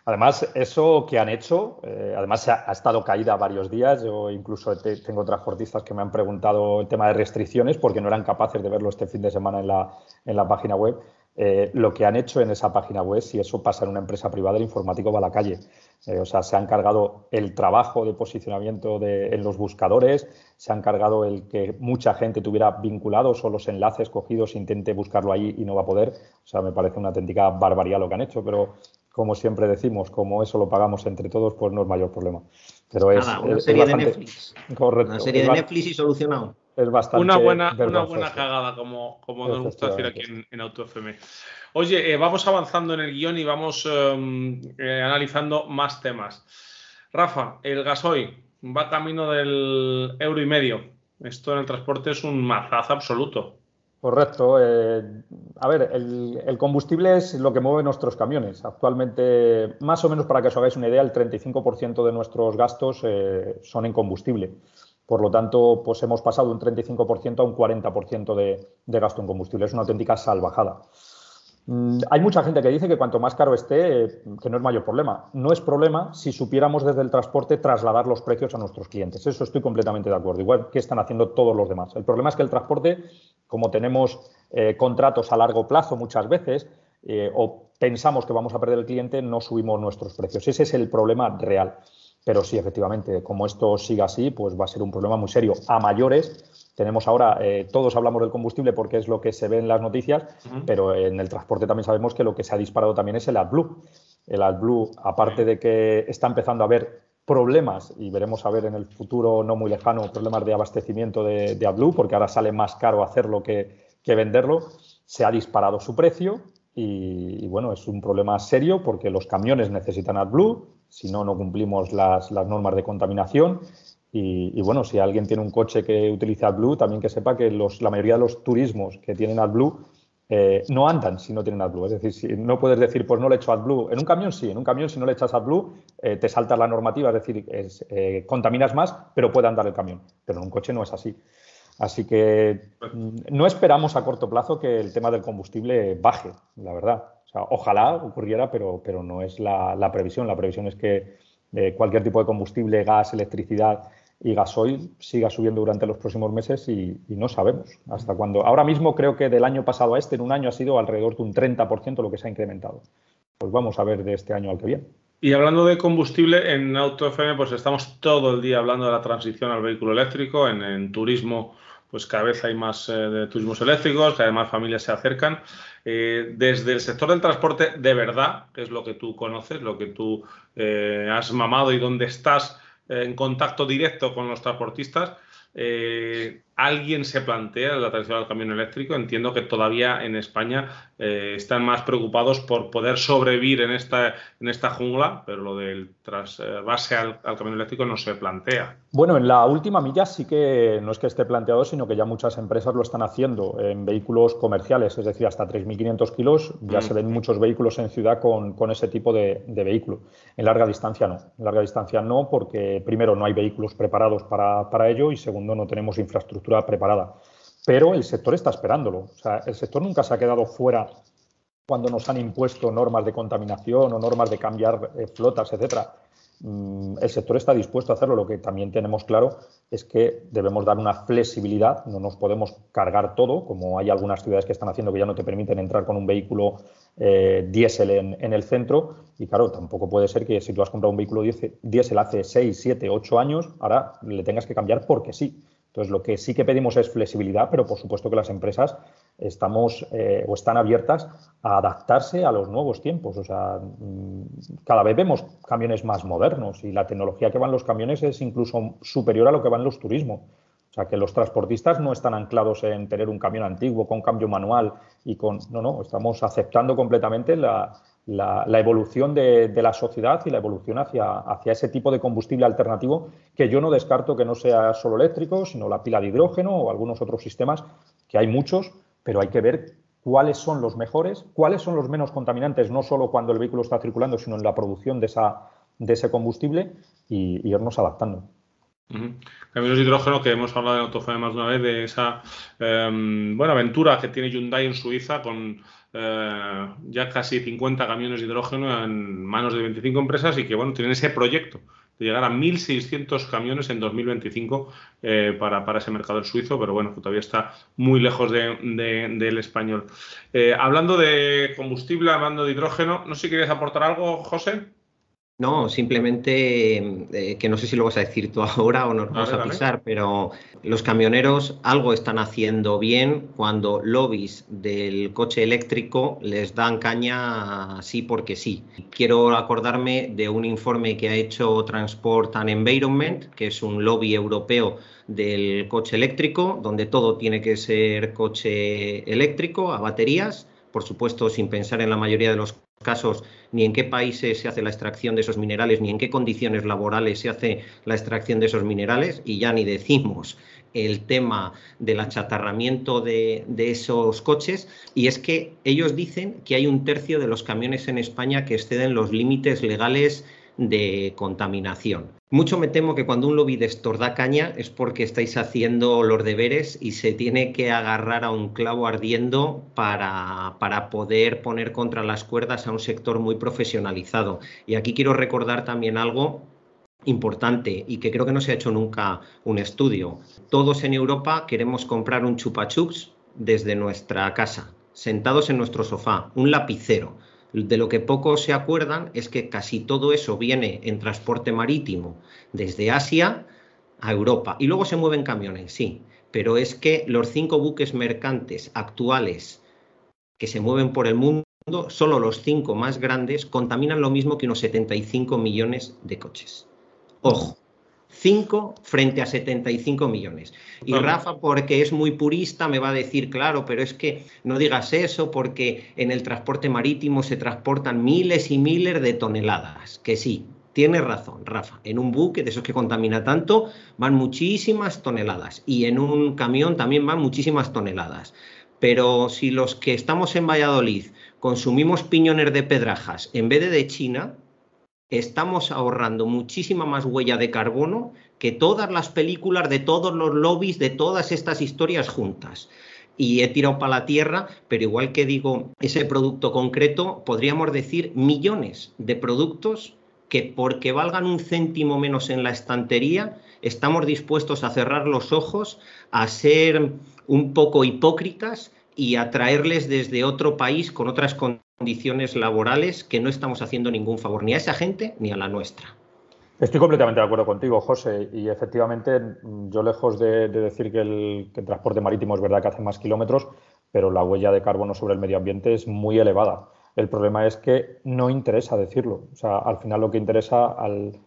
Además, eso que han hecho, eh, además ha, ha, estado caída varios días. Yo incluso tengo transportistas que me han preguntado el tema de restricciones porque no eran capaces de verlo este fin de semana en la, en la página web. Eh, lo que han hecho en esa página web, si eso pasa en una empresa privada, el informático va a la calle. Eh, o sea, se han cargado el trabajo de posicionamiento de, en los buscadores, se han cargado el que mucha gente tuviera vinculados o los enlaces cogidos, intente buscarlo ahí y no va a poder. O sea, me parece una auténtica barbaridad lo que han hecho, pero como siempre decimos, como eso lo pagamos entre todos, pues no es mayor problema. Pero es, una serie de Netflix. Correcto. Una serie de Netflix y solucionado es bastante. Una buena, una buena cagada, como, como nos gusta decir aquí en, en AutoFM. Oye, eh, vamos avanzando en el guion y vamos em, eh, analizando más temas. Rafa, el gasoil va camino del euro y medio. Esto en el transporte es un mazazo absoluto. Correcto. Eh, a ver, el, el, combustible es lo que mueve nuestros camiones. Actualmente, más o menos para que os hagáis una idea, el 35% de nuestros gastos son en combustible. Por lo tanto, pues hemos pasado de un 35% a un 40% de, gasto en combustible. Es una auténtica salvajada. Mm, hay mucha gente que dice que cuanto más caro esté, que no es mayor problema. No es problema si supiéramos desde el transporte trasladar los precios a nuestros clientes. Eso estoy completamente de acuerdo. Igual que están haciendo todos los demás. El problema es que el transporte, como tenemos eh, contratos a largo plazo muchas veces, eh, o pensamos que vamos a perder el cliente, no subimos nuestros precios. Ese es el problema real. Pero sí, efectivamente, como esto siga así, pues va a ser un problema muy serio. A mayores, tenemos ahora, eh, todos hablamos del combustible porque es lo que se ve en las noticias, pero en el transporte también sabemos que lo que se ha disparado también es el AdBlue. El AdBlue, aparte de que está empezando a haber problemas, y veremos a ver en el futuro no muy lejano, problemas de abastecimiento de, de AdBlue, porque ahora sale más caro hacerlo que, que venderlo, se ha disparado su precio y, y, bueno, es un problema serio porque los camiones necesitan AdBlue, si no, no cumplimos las, normas de contaminación. Y, bueno, si alguien tiene un coche que utiliza AdBlue, también que sepa que la mayoría de los turismos que tienen AdBlue eh, no andan si no tienen AdBlue. Es decir, si no puedes decir, pues no le echo AdBlue. En un camión sí, en un camión si no le echas AdBlue eh, te saltas la normativa, es decir, eh, contaminas más, pero puede andar el camión. Pero en un coche no es así. Así que mm, no esperamos a corto plazo que el tema del combustible baje, la verdad ojalá ocurriera, pero, pero no es la, previsión. La previsión es que eh, cualquier tipo de combustible, gas, electricidad y gasoil siga subiendo durante los próximos meses y, no sabemos hasta cuándo. Ahora mismo creo que del año pasado a este, en un año ha sido alrededor de un 30% lo que se ha incrementado. Pues vamos a ver de este año al que viene. Y hablando de combustible, en AutoFM pues estamos todo el día hablando de la transición al vehículo eléctrico, en, turismo pues cada vez hay más eh, turismos eléctricos, cada vez más familias se acercan. Eh, desde el sector del transporte de verdad, que es lo que tú conoces, lo que tú eh, has mamado y donde estás en contacto directo con los transportistas, eh, ¿alguien se plantea la transición al camión eléctrico? Entiendo que todavía en España eh, están más preocupados por poder sobrevivir en esta, en esta jungla, pero lo del trasvase al, al, camión eléctrico no se plantea. Bueno, en la última milla sí que no es que esté planteado, sino que ya muchas empresas lo están haciendo en vehículos comerciales, es decir, hasta 3.500 kilos. Ya mm. se ven muchos vehículos en ciudad con, ese tipo de, vehículo. En larga distancia no. En larga distancia no, porque primero no hay vehículos preparados para, para ello y segundo no tenemos infraestructura preparada pero el sector está esperándolo. O sea, el sector nunca se ha quedado fuera cuando nos han impuesto normas de contaminación o normas de cambiar eh, flotas, etcétera. Mm, el sector está dispuesto a hacerlo. Lo que también tenemos claro es que debemos dar una flexibilidad. No nos podemos cargar todo, como hay algunas ciudades que están haciendo que ya no te permiten entrar con un vehículo eh, diésel en, el centro. Y claro, tampoco puede ser que si tú has comprado un vehículo diésel hace 6, 7, 8 años, ahora le tengas que cambiar porque sí. Entonces, lo que sí que pedimos es flexibilidad, pero por supuesto que las empresas estamos eh, o están abiertas a adaptarse a los nuevos tiempos. O sea, mm, cada vez vemos camiones más modernos y la tecnología que van los camiones es incluso superior a lo que van los turismos. O sea, que los transportistas no están anclados en tener un camión antiguo con cambio manual y con... No, no, estamos aceptando completamente la, la, evolución de, la sociedad y la evolución hacia, ese tipo de combustible alternativo que yo no descarto que no sea solo eléctrico, sino la pila de hidrógeno o algunos otros sistemas, que hay muchos, pero hay que ver cuáles son los mejores, cuáles son los menos contaminantes, no solo cuando el vehículo está circulando, sino en la producción de ese combustible y, irnos adaptando. Camiones de hidrógeno que hemos hablado en Autofame más de una vez de esa em, buena aventura que tiene Hyundai en Suiza con eh, ya casi 50 camiones de hidrógeno en manos de 25 empresas y que bueno, tienen ese proyecto de llegar a 1.600 camiones en 2025 eh, para, para, ese mercado del suizo, pero bueno, todavía está muy lejos del español. Eh, hablando de combustible, hablando de hidrógeno, no sé si quieres aportar algo, José. No, simplemente eh, que no sé si lo vas a decir tú (laughs) ahora o nos vamos a pisar, pero los camioneros algo están haciendo bien cuando lobbies del coche eléctrico les dan caña así porque sí. Quiero acordarme de un informe que ha hecho Transport and Environment, que es un lobby europeo del coche eléctrico, donde todo tiene que ser coche eléctrico a baterías, por supuesto sin pensar en la mayoría de los casos ni en qué países se hace la extracción de esos minerales, ni en qué condiciones laborales se hace la extracción de esos minerales, y ya ni decimos el tema del achatarramiento de, de, esos coches y es que ellos dicen que hay un tercio de los camiones en España que exceden los límites legales de contaminación. Mucho me temo que cuando un lobby de estos da caña es porque estáis haciendo los deberes y se tiene que agarrar a un clavo ardiendo para, para poder poner contra las cuerdas a un sector muy profesionalizado. Y aquí quiero recordar también algo importante y que creo que no se ha hecho nunca un estudio. Todos en Europa queremos comprar un chupachups desde nuestra casa, sentados en nuestro sofá, un lapicero de lo que pocos se acuerdan es que casi todo eso viene en transporte marítimo desde Asia a Europa. Y luego se mueven camiones, sí, pero es que los cinco buques mercantes actuales que se mueven por el mundo, solo los cinco más grandes, contaminan lo mismo que unos 75 millones de coches. Ojo, 5 frente a 75 millones. Y Rafa, porque es muy purista, me va a decir, claro, pero es que no digas eso porque en el transporte marítimo se transportan miles y miles de toneladas. Que sí, tiene razón, Rafa. En un buque de esos que contamina tanto van muchísimas toneladas y en un camión también van muchísimas toneladas. Pero si los que estamos en Valladolid consumimos piñones de pedrajas en vez de de China, estamos ahorrando muchísima más huella de carbono que todas las películas de todos los lobbies de todas estas historias juntas. Y he tirado para la tierra, pero igual que digo ese producto concreto, podríamos decir millones de productos que porque valgan un céntimo menos en la estantería, estamos dispuestos a cerrar los ojos, a ser un poco hipócritas y a traerles desde otro país con otras condiciones laborales que no estamos haciendo ningún favor ni a esa gente ni a la nuestra. Estoy completamente de acuerdo contigo, José, y efectivamente yo lejos de, decir que el, transporte marítimo es verdad que hace más kilómetros, pero la huella de carbono sobre el medio ambiente es muy elevada. El problema es que no interesa decirlo. O sea, al final lo que interesa al,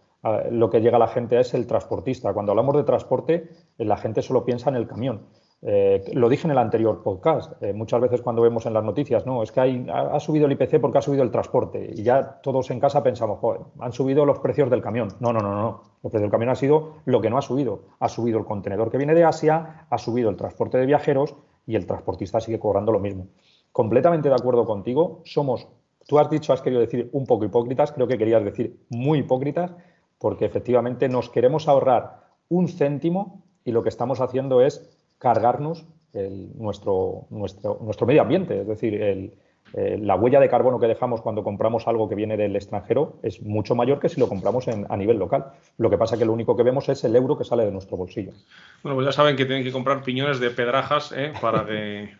lo que llega a la gente es el transportista. Cuando hablamos de transporte, la gente solo piensa en el camión. Eh, lo dije en el anterior podcast, eh, muchas veces cuando vemos en las noticias, no, es que hay, ha, subido el IPC porque ha subido el transporte y ya todos en casa pensamos, joder, han subido los precios del camión. No, no, no, no. Los precios del camión ha sido lo que no ha subido. Ha subido el contenedor que viene de Asia, ha subido el transporte de viajeros y el transportista sigue cobrando lo mismo. Completamente de acuerdo contigo, somos, tú has dicho, has querido decir un poco hipócritas, creo que querías decir muy hipócritas, porque efectivamente nos queremos ahorrar un céntimo y lo que estamos haciendo es cargarnos nuestro, nuestro, nuestro, medio ambiente. Es decir, la huella de carbono que dejamos cuando compramos algo que viene del extranjero es mucho mayor que si lo compramos a nivel local. Lo que pasa es que lo único que vemos es el euro que sale de nuestro bolsillo. Bueno, pues ya saben que tienen que comprar piñones de pedrajas ¿eh? para que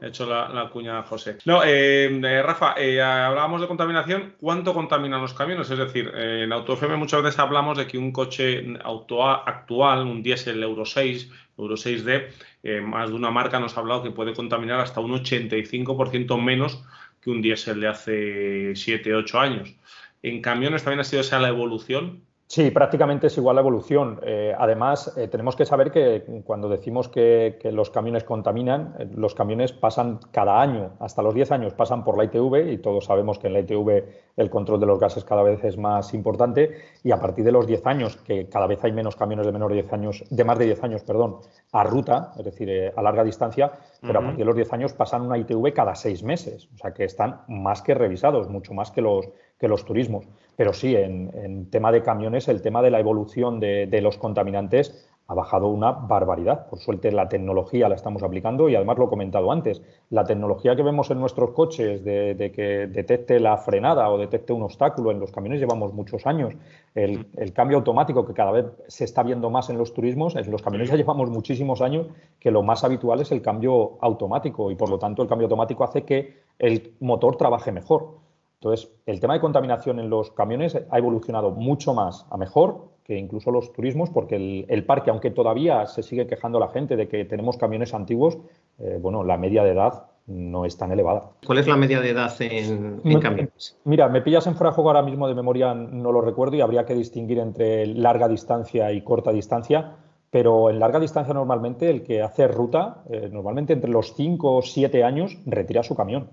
He hecho la, cuña José. No, eh, eh, Rafa, eh, hablábamos de contaminación. ¿Cuánto contaminan los camiones? Es decir, en AutoFM muchas veces hablamos de que un coche auto actual, un diésel Euro 6, Euro 6D, más de una marca nos ha hablado que puede contaminar hasta un 85% menos que un diésel de hace 7, 8 años. ¿En camiones también ha sido esa la evolución? Sí, prácticamente es igual la evolución. Eh, además, eh, tenemos que saber que cuando decimos que, los camiones contaminan, eh, los camiones pasan cada año, hasta los 10 años, pasan por la ITV y todos sabemos que en la ITV el control de los gases cada vez es más importante y a partir de los 10 años, que cada vez hay menos camiones de menor de 10 años, de más de 10 años, perdón, a ruta, es decir, a larga distancia, pero a partir de los 10 años pasan una ITV cada seis meses, o sea que están más que revisados, mucho más que los, que los turismos. Pero sí, en, tema de camiones, el tema de la evolución de, los contaminantes ha bajado una barbaridad. Por suerte la tecnología la estamos aplicando y además lo he comentado antes, la tecnología que vemos en nuestros coches de, que detecte la frenada o detecte un obstáculo en los camiones llevamos muchos años. El, el, cambio automático que cada vez se está viendo más en los turismos, en los camiones ya llevamos muchísimos años que lo más habitual es el cambio automático y por lo tanto el cambio automático hace que el motor trabaje mejor. Entonces, el tema de contaminación en los camiones ha evolucionado mucho más a mejor que incluso los turismos, porque el, parque, aunque todavía se sigue quejando la gente de que tenemos camiones antiguos, eh, bueno, la media de edad no es tan elevada. ¿Cuál es la media de edad en, camiones? Mira, me pillas en juego ahora mismo de memoria, no lo recuerdo y habría que distinguir entre larga distancia y corta distancia, pero en larga distancia normalmente el que hace ruta, eh, normalmente entre los 5 o 7 años, retira su camión.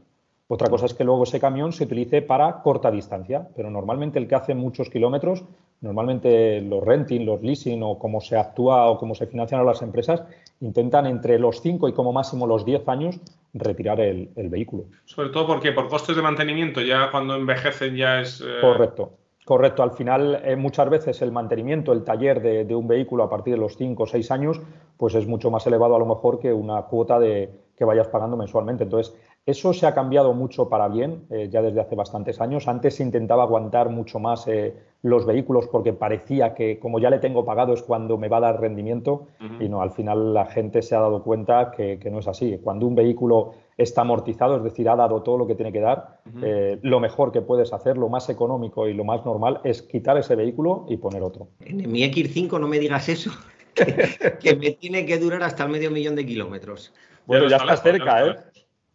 Otra cosa es que luego ese camión se utilice para corta distancia, pero normalmente el que hace muchos kilómetros, normalmente los renting, los leasing o cómo se actúa o cómo se financian las empresas, intentan entre los 5 y como máximo los 10 años retirar el, vehículo. Sobre todo porque por costes de mantenimiento, ya cuando envejecen ya es... Eh, Correcto. Correcto, al final eh, muchas veces el mantenimiento, el taller de, un vehículo a partir de los 5 o 6 años, pues es mucho más elevado a lo mejor que una cuota de, que vayas pagando mensualmente. Entonces, eso se ha cambiado mucho para bien eh, ya desde hace bastantes años. Antes se intentaba aguantar mucho más eh, los vehículos porque parecía que como ya le tengo pagado es cuando me va a dar rendimiento y no, al final la gente se ha dado cuenta que, no es así. Cuando un vehículo está amortizado, es decir, ha dado todo lo que tiene que dar, eh, lo mejor que puedes hacer, lo más económico y lo más normal es quitar ese vehículo y poner otro. En mi X5 no me digas eso, (laughs) que, me tiene que durar hasta el medio millón de kilómetros. Bueno, ya, está cerca, ¿eh?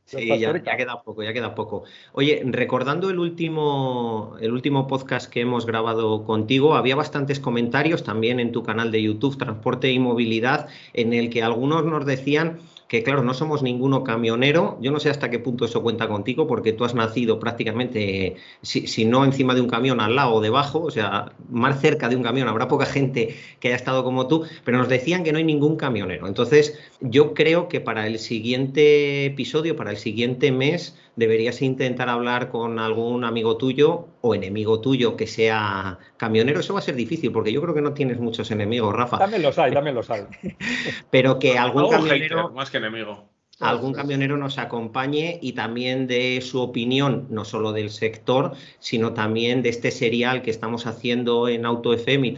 Sí, ya, queda poco, ya queda poco. Oye, recordando el último, el último podcast que hemos grabado contigo, había bastantes comentarios también en tu canal de YouTube, Transporte y Movilidad, en el que algunos nos decían que claro, no somos ninguno camionero. Yo no sé hasta qué punto eso cuenta contigo, porque tú has nacido prácticamente, si, no encima de un camión, al lado o debajo, o sea, más cerca de un camión. Habrá poca gente que haya estado como tú, pero nos decían que no hay ningún camionero. Entonces, yo creo que para el siguiente episodio, para el siguiente mes, deberías intentar hablar con algún amigo tuyo o enemigo tuyo que sea camionero. Eso va a ser difícil porque yo creo que no tienes muchos enemigos, Rafa. También los hay, también los hay. (laughs) Pero que algún camionero... más que enemigo. Algún camionero nos acompañe y también de su opinión, no solo del sector, sino también de este serial que estamos haciendo en AutoFM y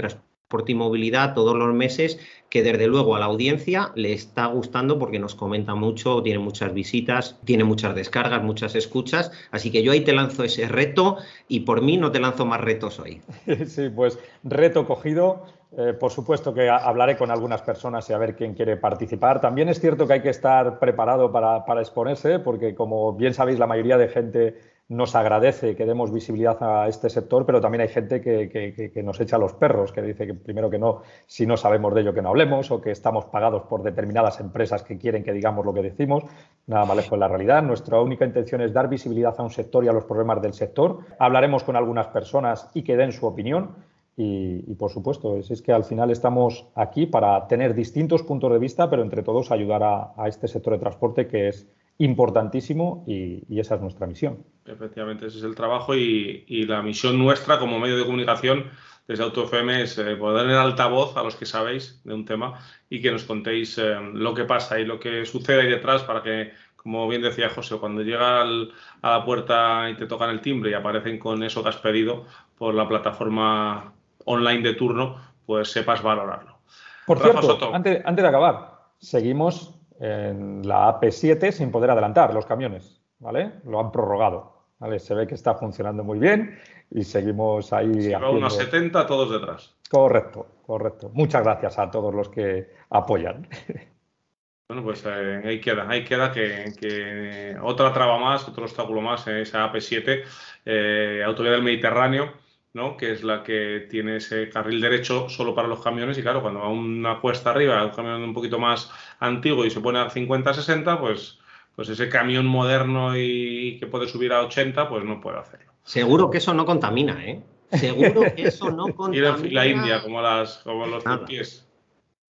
Transporte y Movilidad todos los meses, que desde luego a la audiencia le está gustando porque nos comenta mucho, tiene muchas visitas, tiene muchas descargas, muchas escuchas. Así que yo ahí te lanzo ese reto y por mí no te lanzo más retos hoy. (laughs) Sí, pues reto cogido. Eh, por supuesto que hablaré con algunas personas y a ver quién quiere participar. También es cierto que hay que estar preparado para, para exponerse, porque como bien sabéis, la mayoría de gente nos agradece que demos visibilidad a este sector, pero también hay gente que, nos echa los perros, que dice que primero que no, si no sabemos de ello que no hablemos o que estamos pagados por determinadas empresas que quieren que digamos lo que decimos. Nada más lejos de la realidad. Nuestra única intención es dar visibilidad a un sector y a los problemas del sector. Hablaremos con algunas personas y que den su opinión. Y, por supuesto, es, que al final estamos aquí para tener distintos puntos de vista, pero entre todos ayudar a este sector de transporte que es importantísimo y, esa es nuestra misión. Efectivamente, ese es el trabajo y, la misión nuestra como medio de comunicación desde AutoFM es eh, poder en altavoz a los que sabéis de un tema y que nos contéis eh, lo que pasa y lo que sucede ahí detrás para que, como bien decía José, cuando llega a la puerta y te tocan el timbre y aparecen con eso que has pedido por la plataforma online de turno, pues sepas valorarlo. Por cierto, antes, antes de acabar, seguimos en la AP7 sin poder adelantar los camiones, ¿vale? Lo han prorrogado, ¿vale? Se ve que está funcionando muy bien y seguimos ahí. Si va unos 70 todos detrás. Correcto, correcto. Muchas gracias a todos los que apoyan. (laughs) Bueno, pues eh, ahí queda, ahí queda que, otra traba más, otro obstáculo más en esa AP7, eh, Autoridad del Mediterráneo, ¿no? que es la que tiene ese carril derecho solo para los camiones y claro, cuando va una cuesta arriba, un camión un poquito más antiguo y se pone a 50, 60, pues, pues ese camión moderno y que puede subir a 80, pues no puede hacerlo. Seguro que eso no contamina, ¿eh? Seguro que eso no (laughs) contamina. Y la India, como, las, como los pies.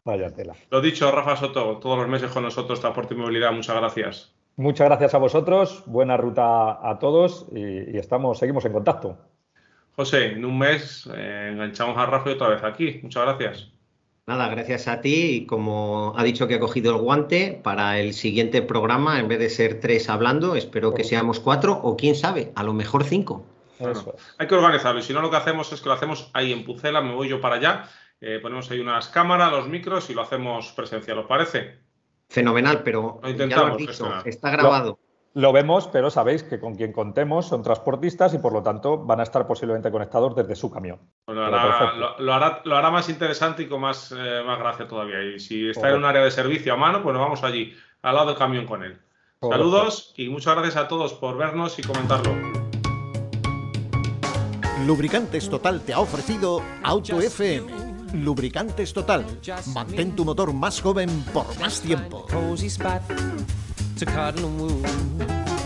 Vaya tela. Lo dicho, Rafa Soto, todos los meses con nosotros, Transporte y Movilidad, muchas gracias. Muchas gracias a vosotros, buena ruta a todos y, y estamos, seguimos en contacto. José, en un mes eh, enganchamos a Rafa otra vez aquí. Muchas gracias. Nada, gracias a ti y como ha dicho que ha cogido el guante para el siguiente programa, en vez de ser tres hablando, espero que seamos cuatro o quién sabe, a lo mejor cinco. hay que organizarlo y si no lo que hacemos es que lo hacemos ahí en Pucela, me voy yo para allá, eh, ponemos ahí unas cámaras, los micros y lo hacemos presencial, ¿os parece? Fenomenal, pero intentamos, está grabado. Lo vemos, pero sabéis que con quien contemos son transportistas y por lo tanto van a estar posiblemente conectados desde su camión. lo, hará, más interesante y con más, eh, más gracia todavía. Y si está en un área de servicio a mano, pues nos vamos allí, al lado del camión con él. Saludos y muchas gracias a todos por vernos y comentarlo. Lubricantes Total te ha ofrecido Auto FM. Lubricantes Total. Mantén tu motor más joven por más tiempo. to cottonwood.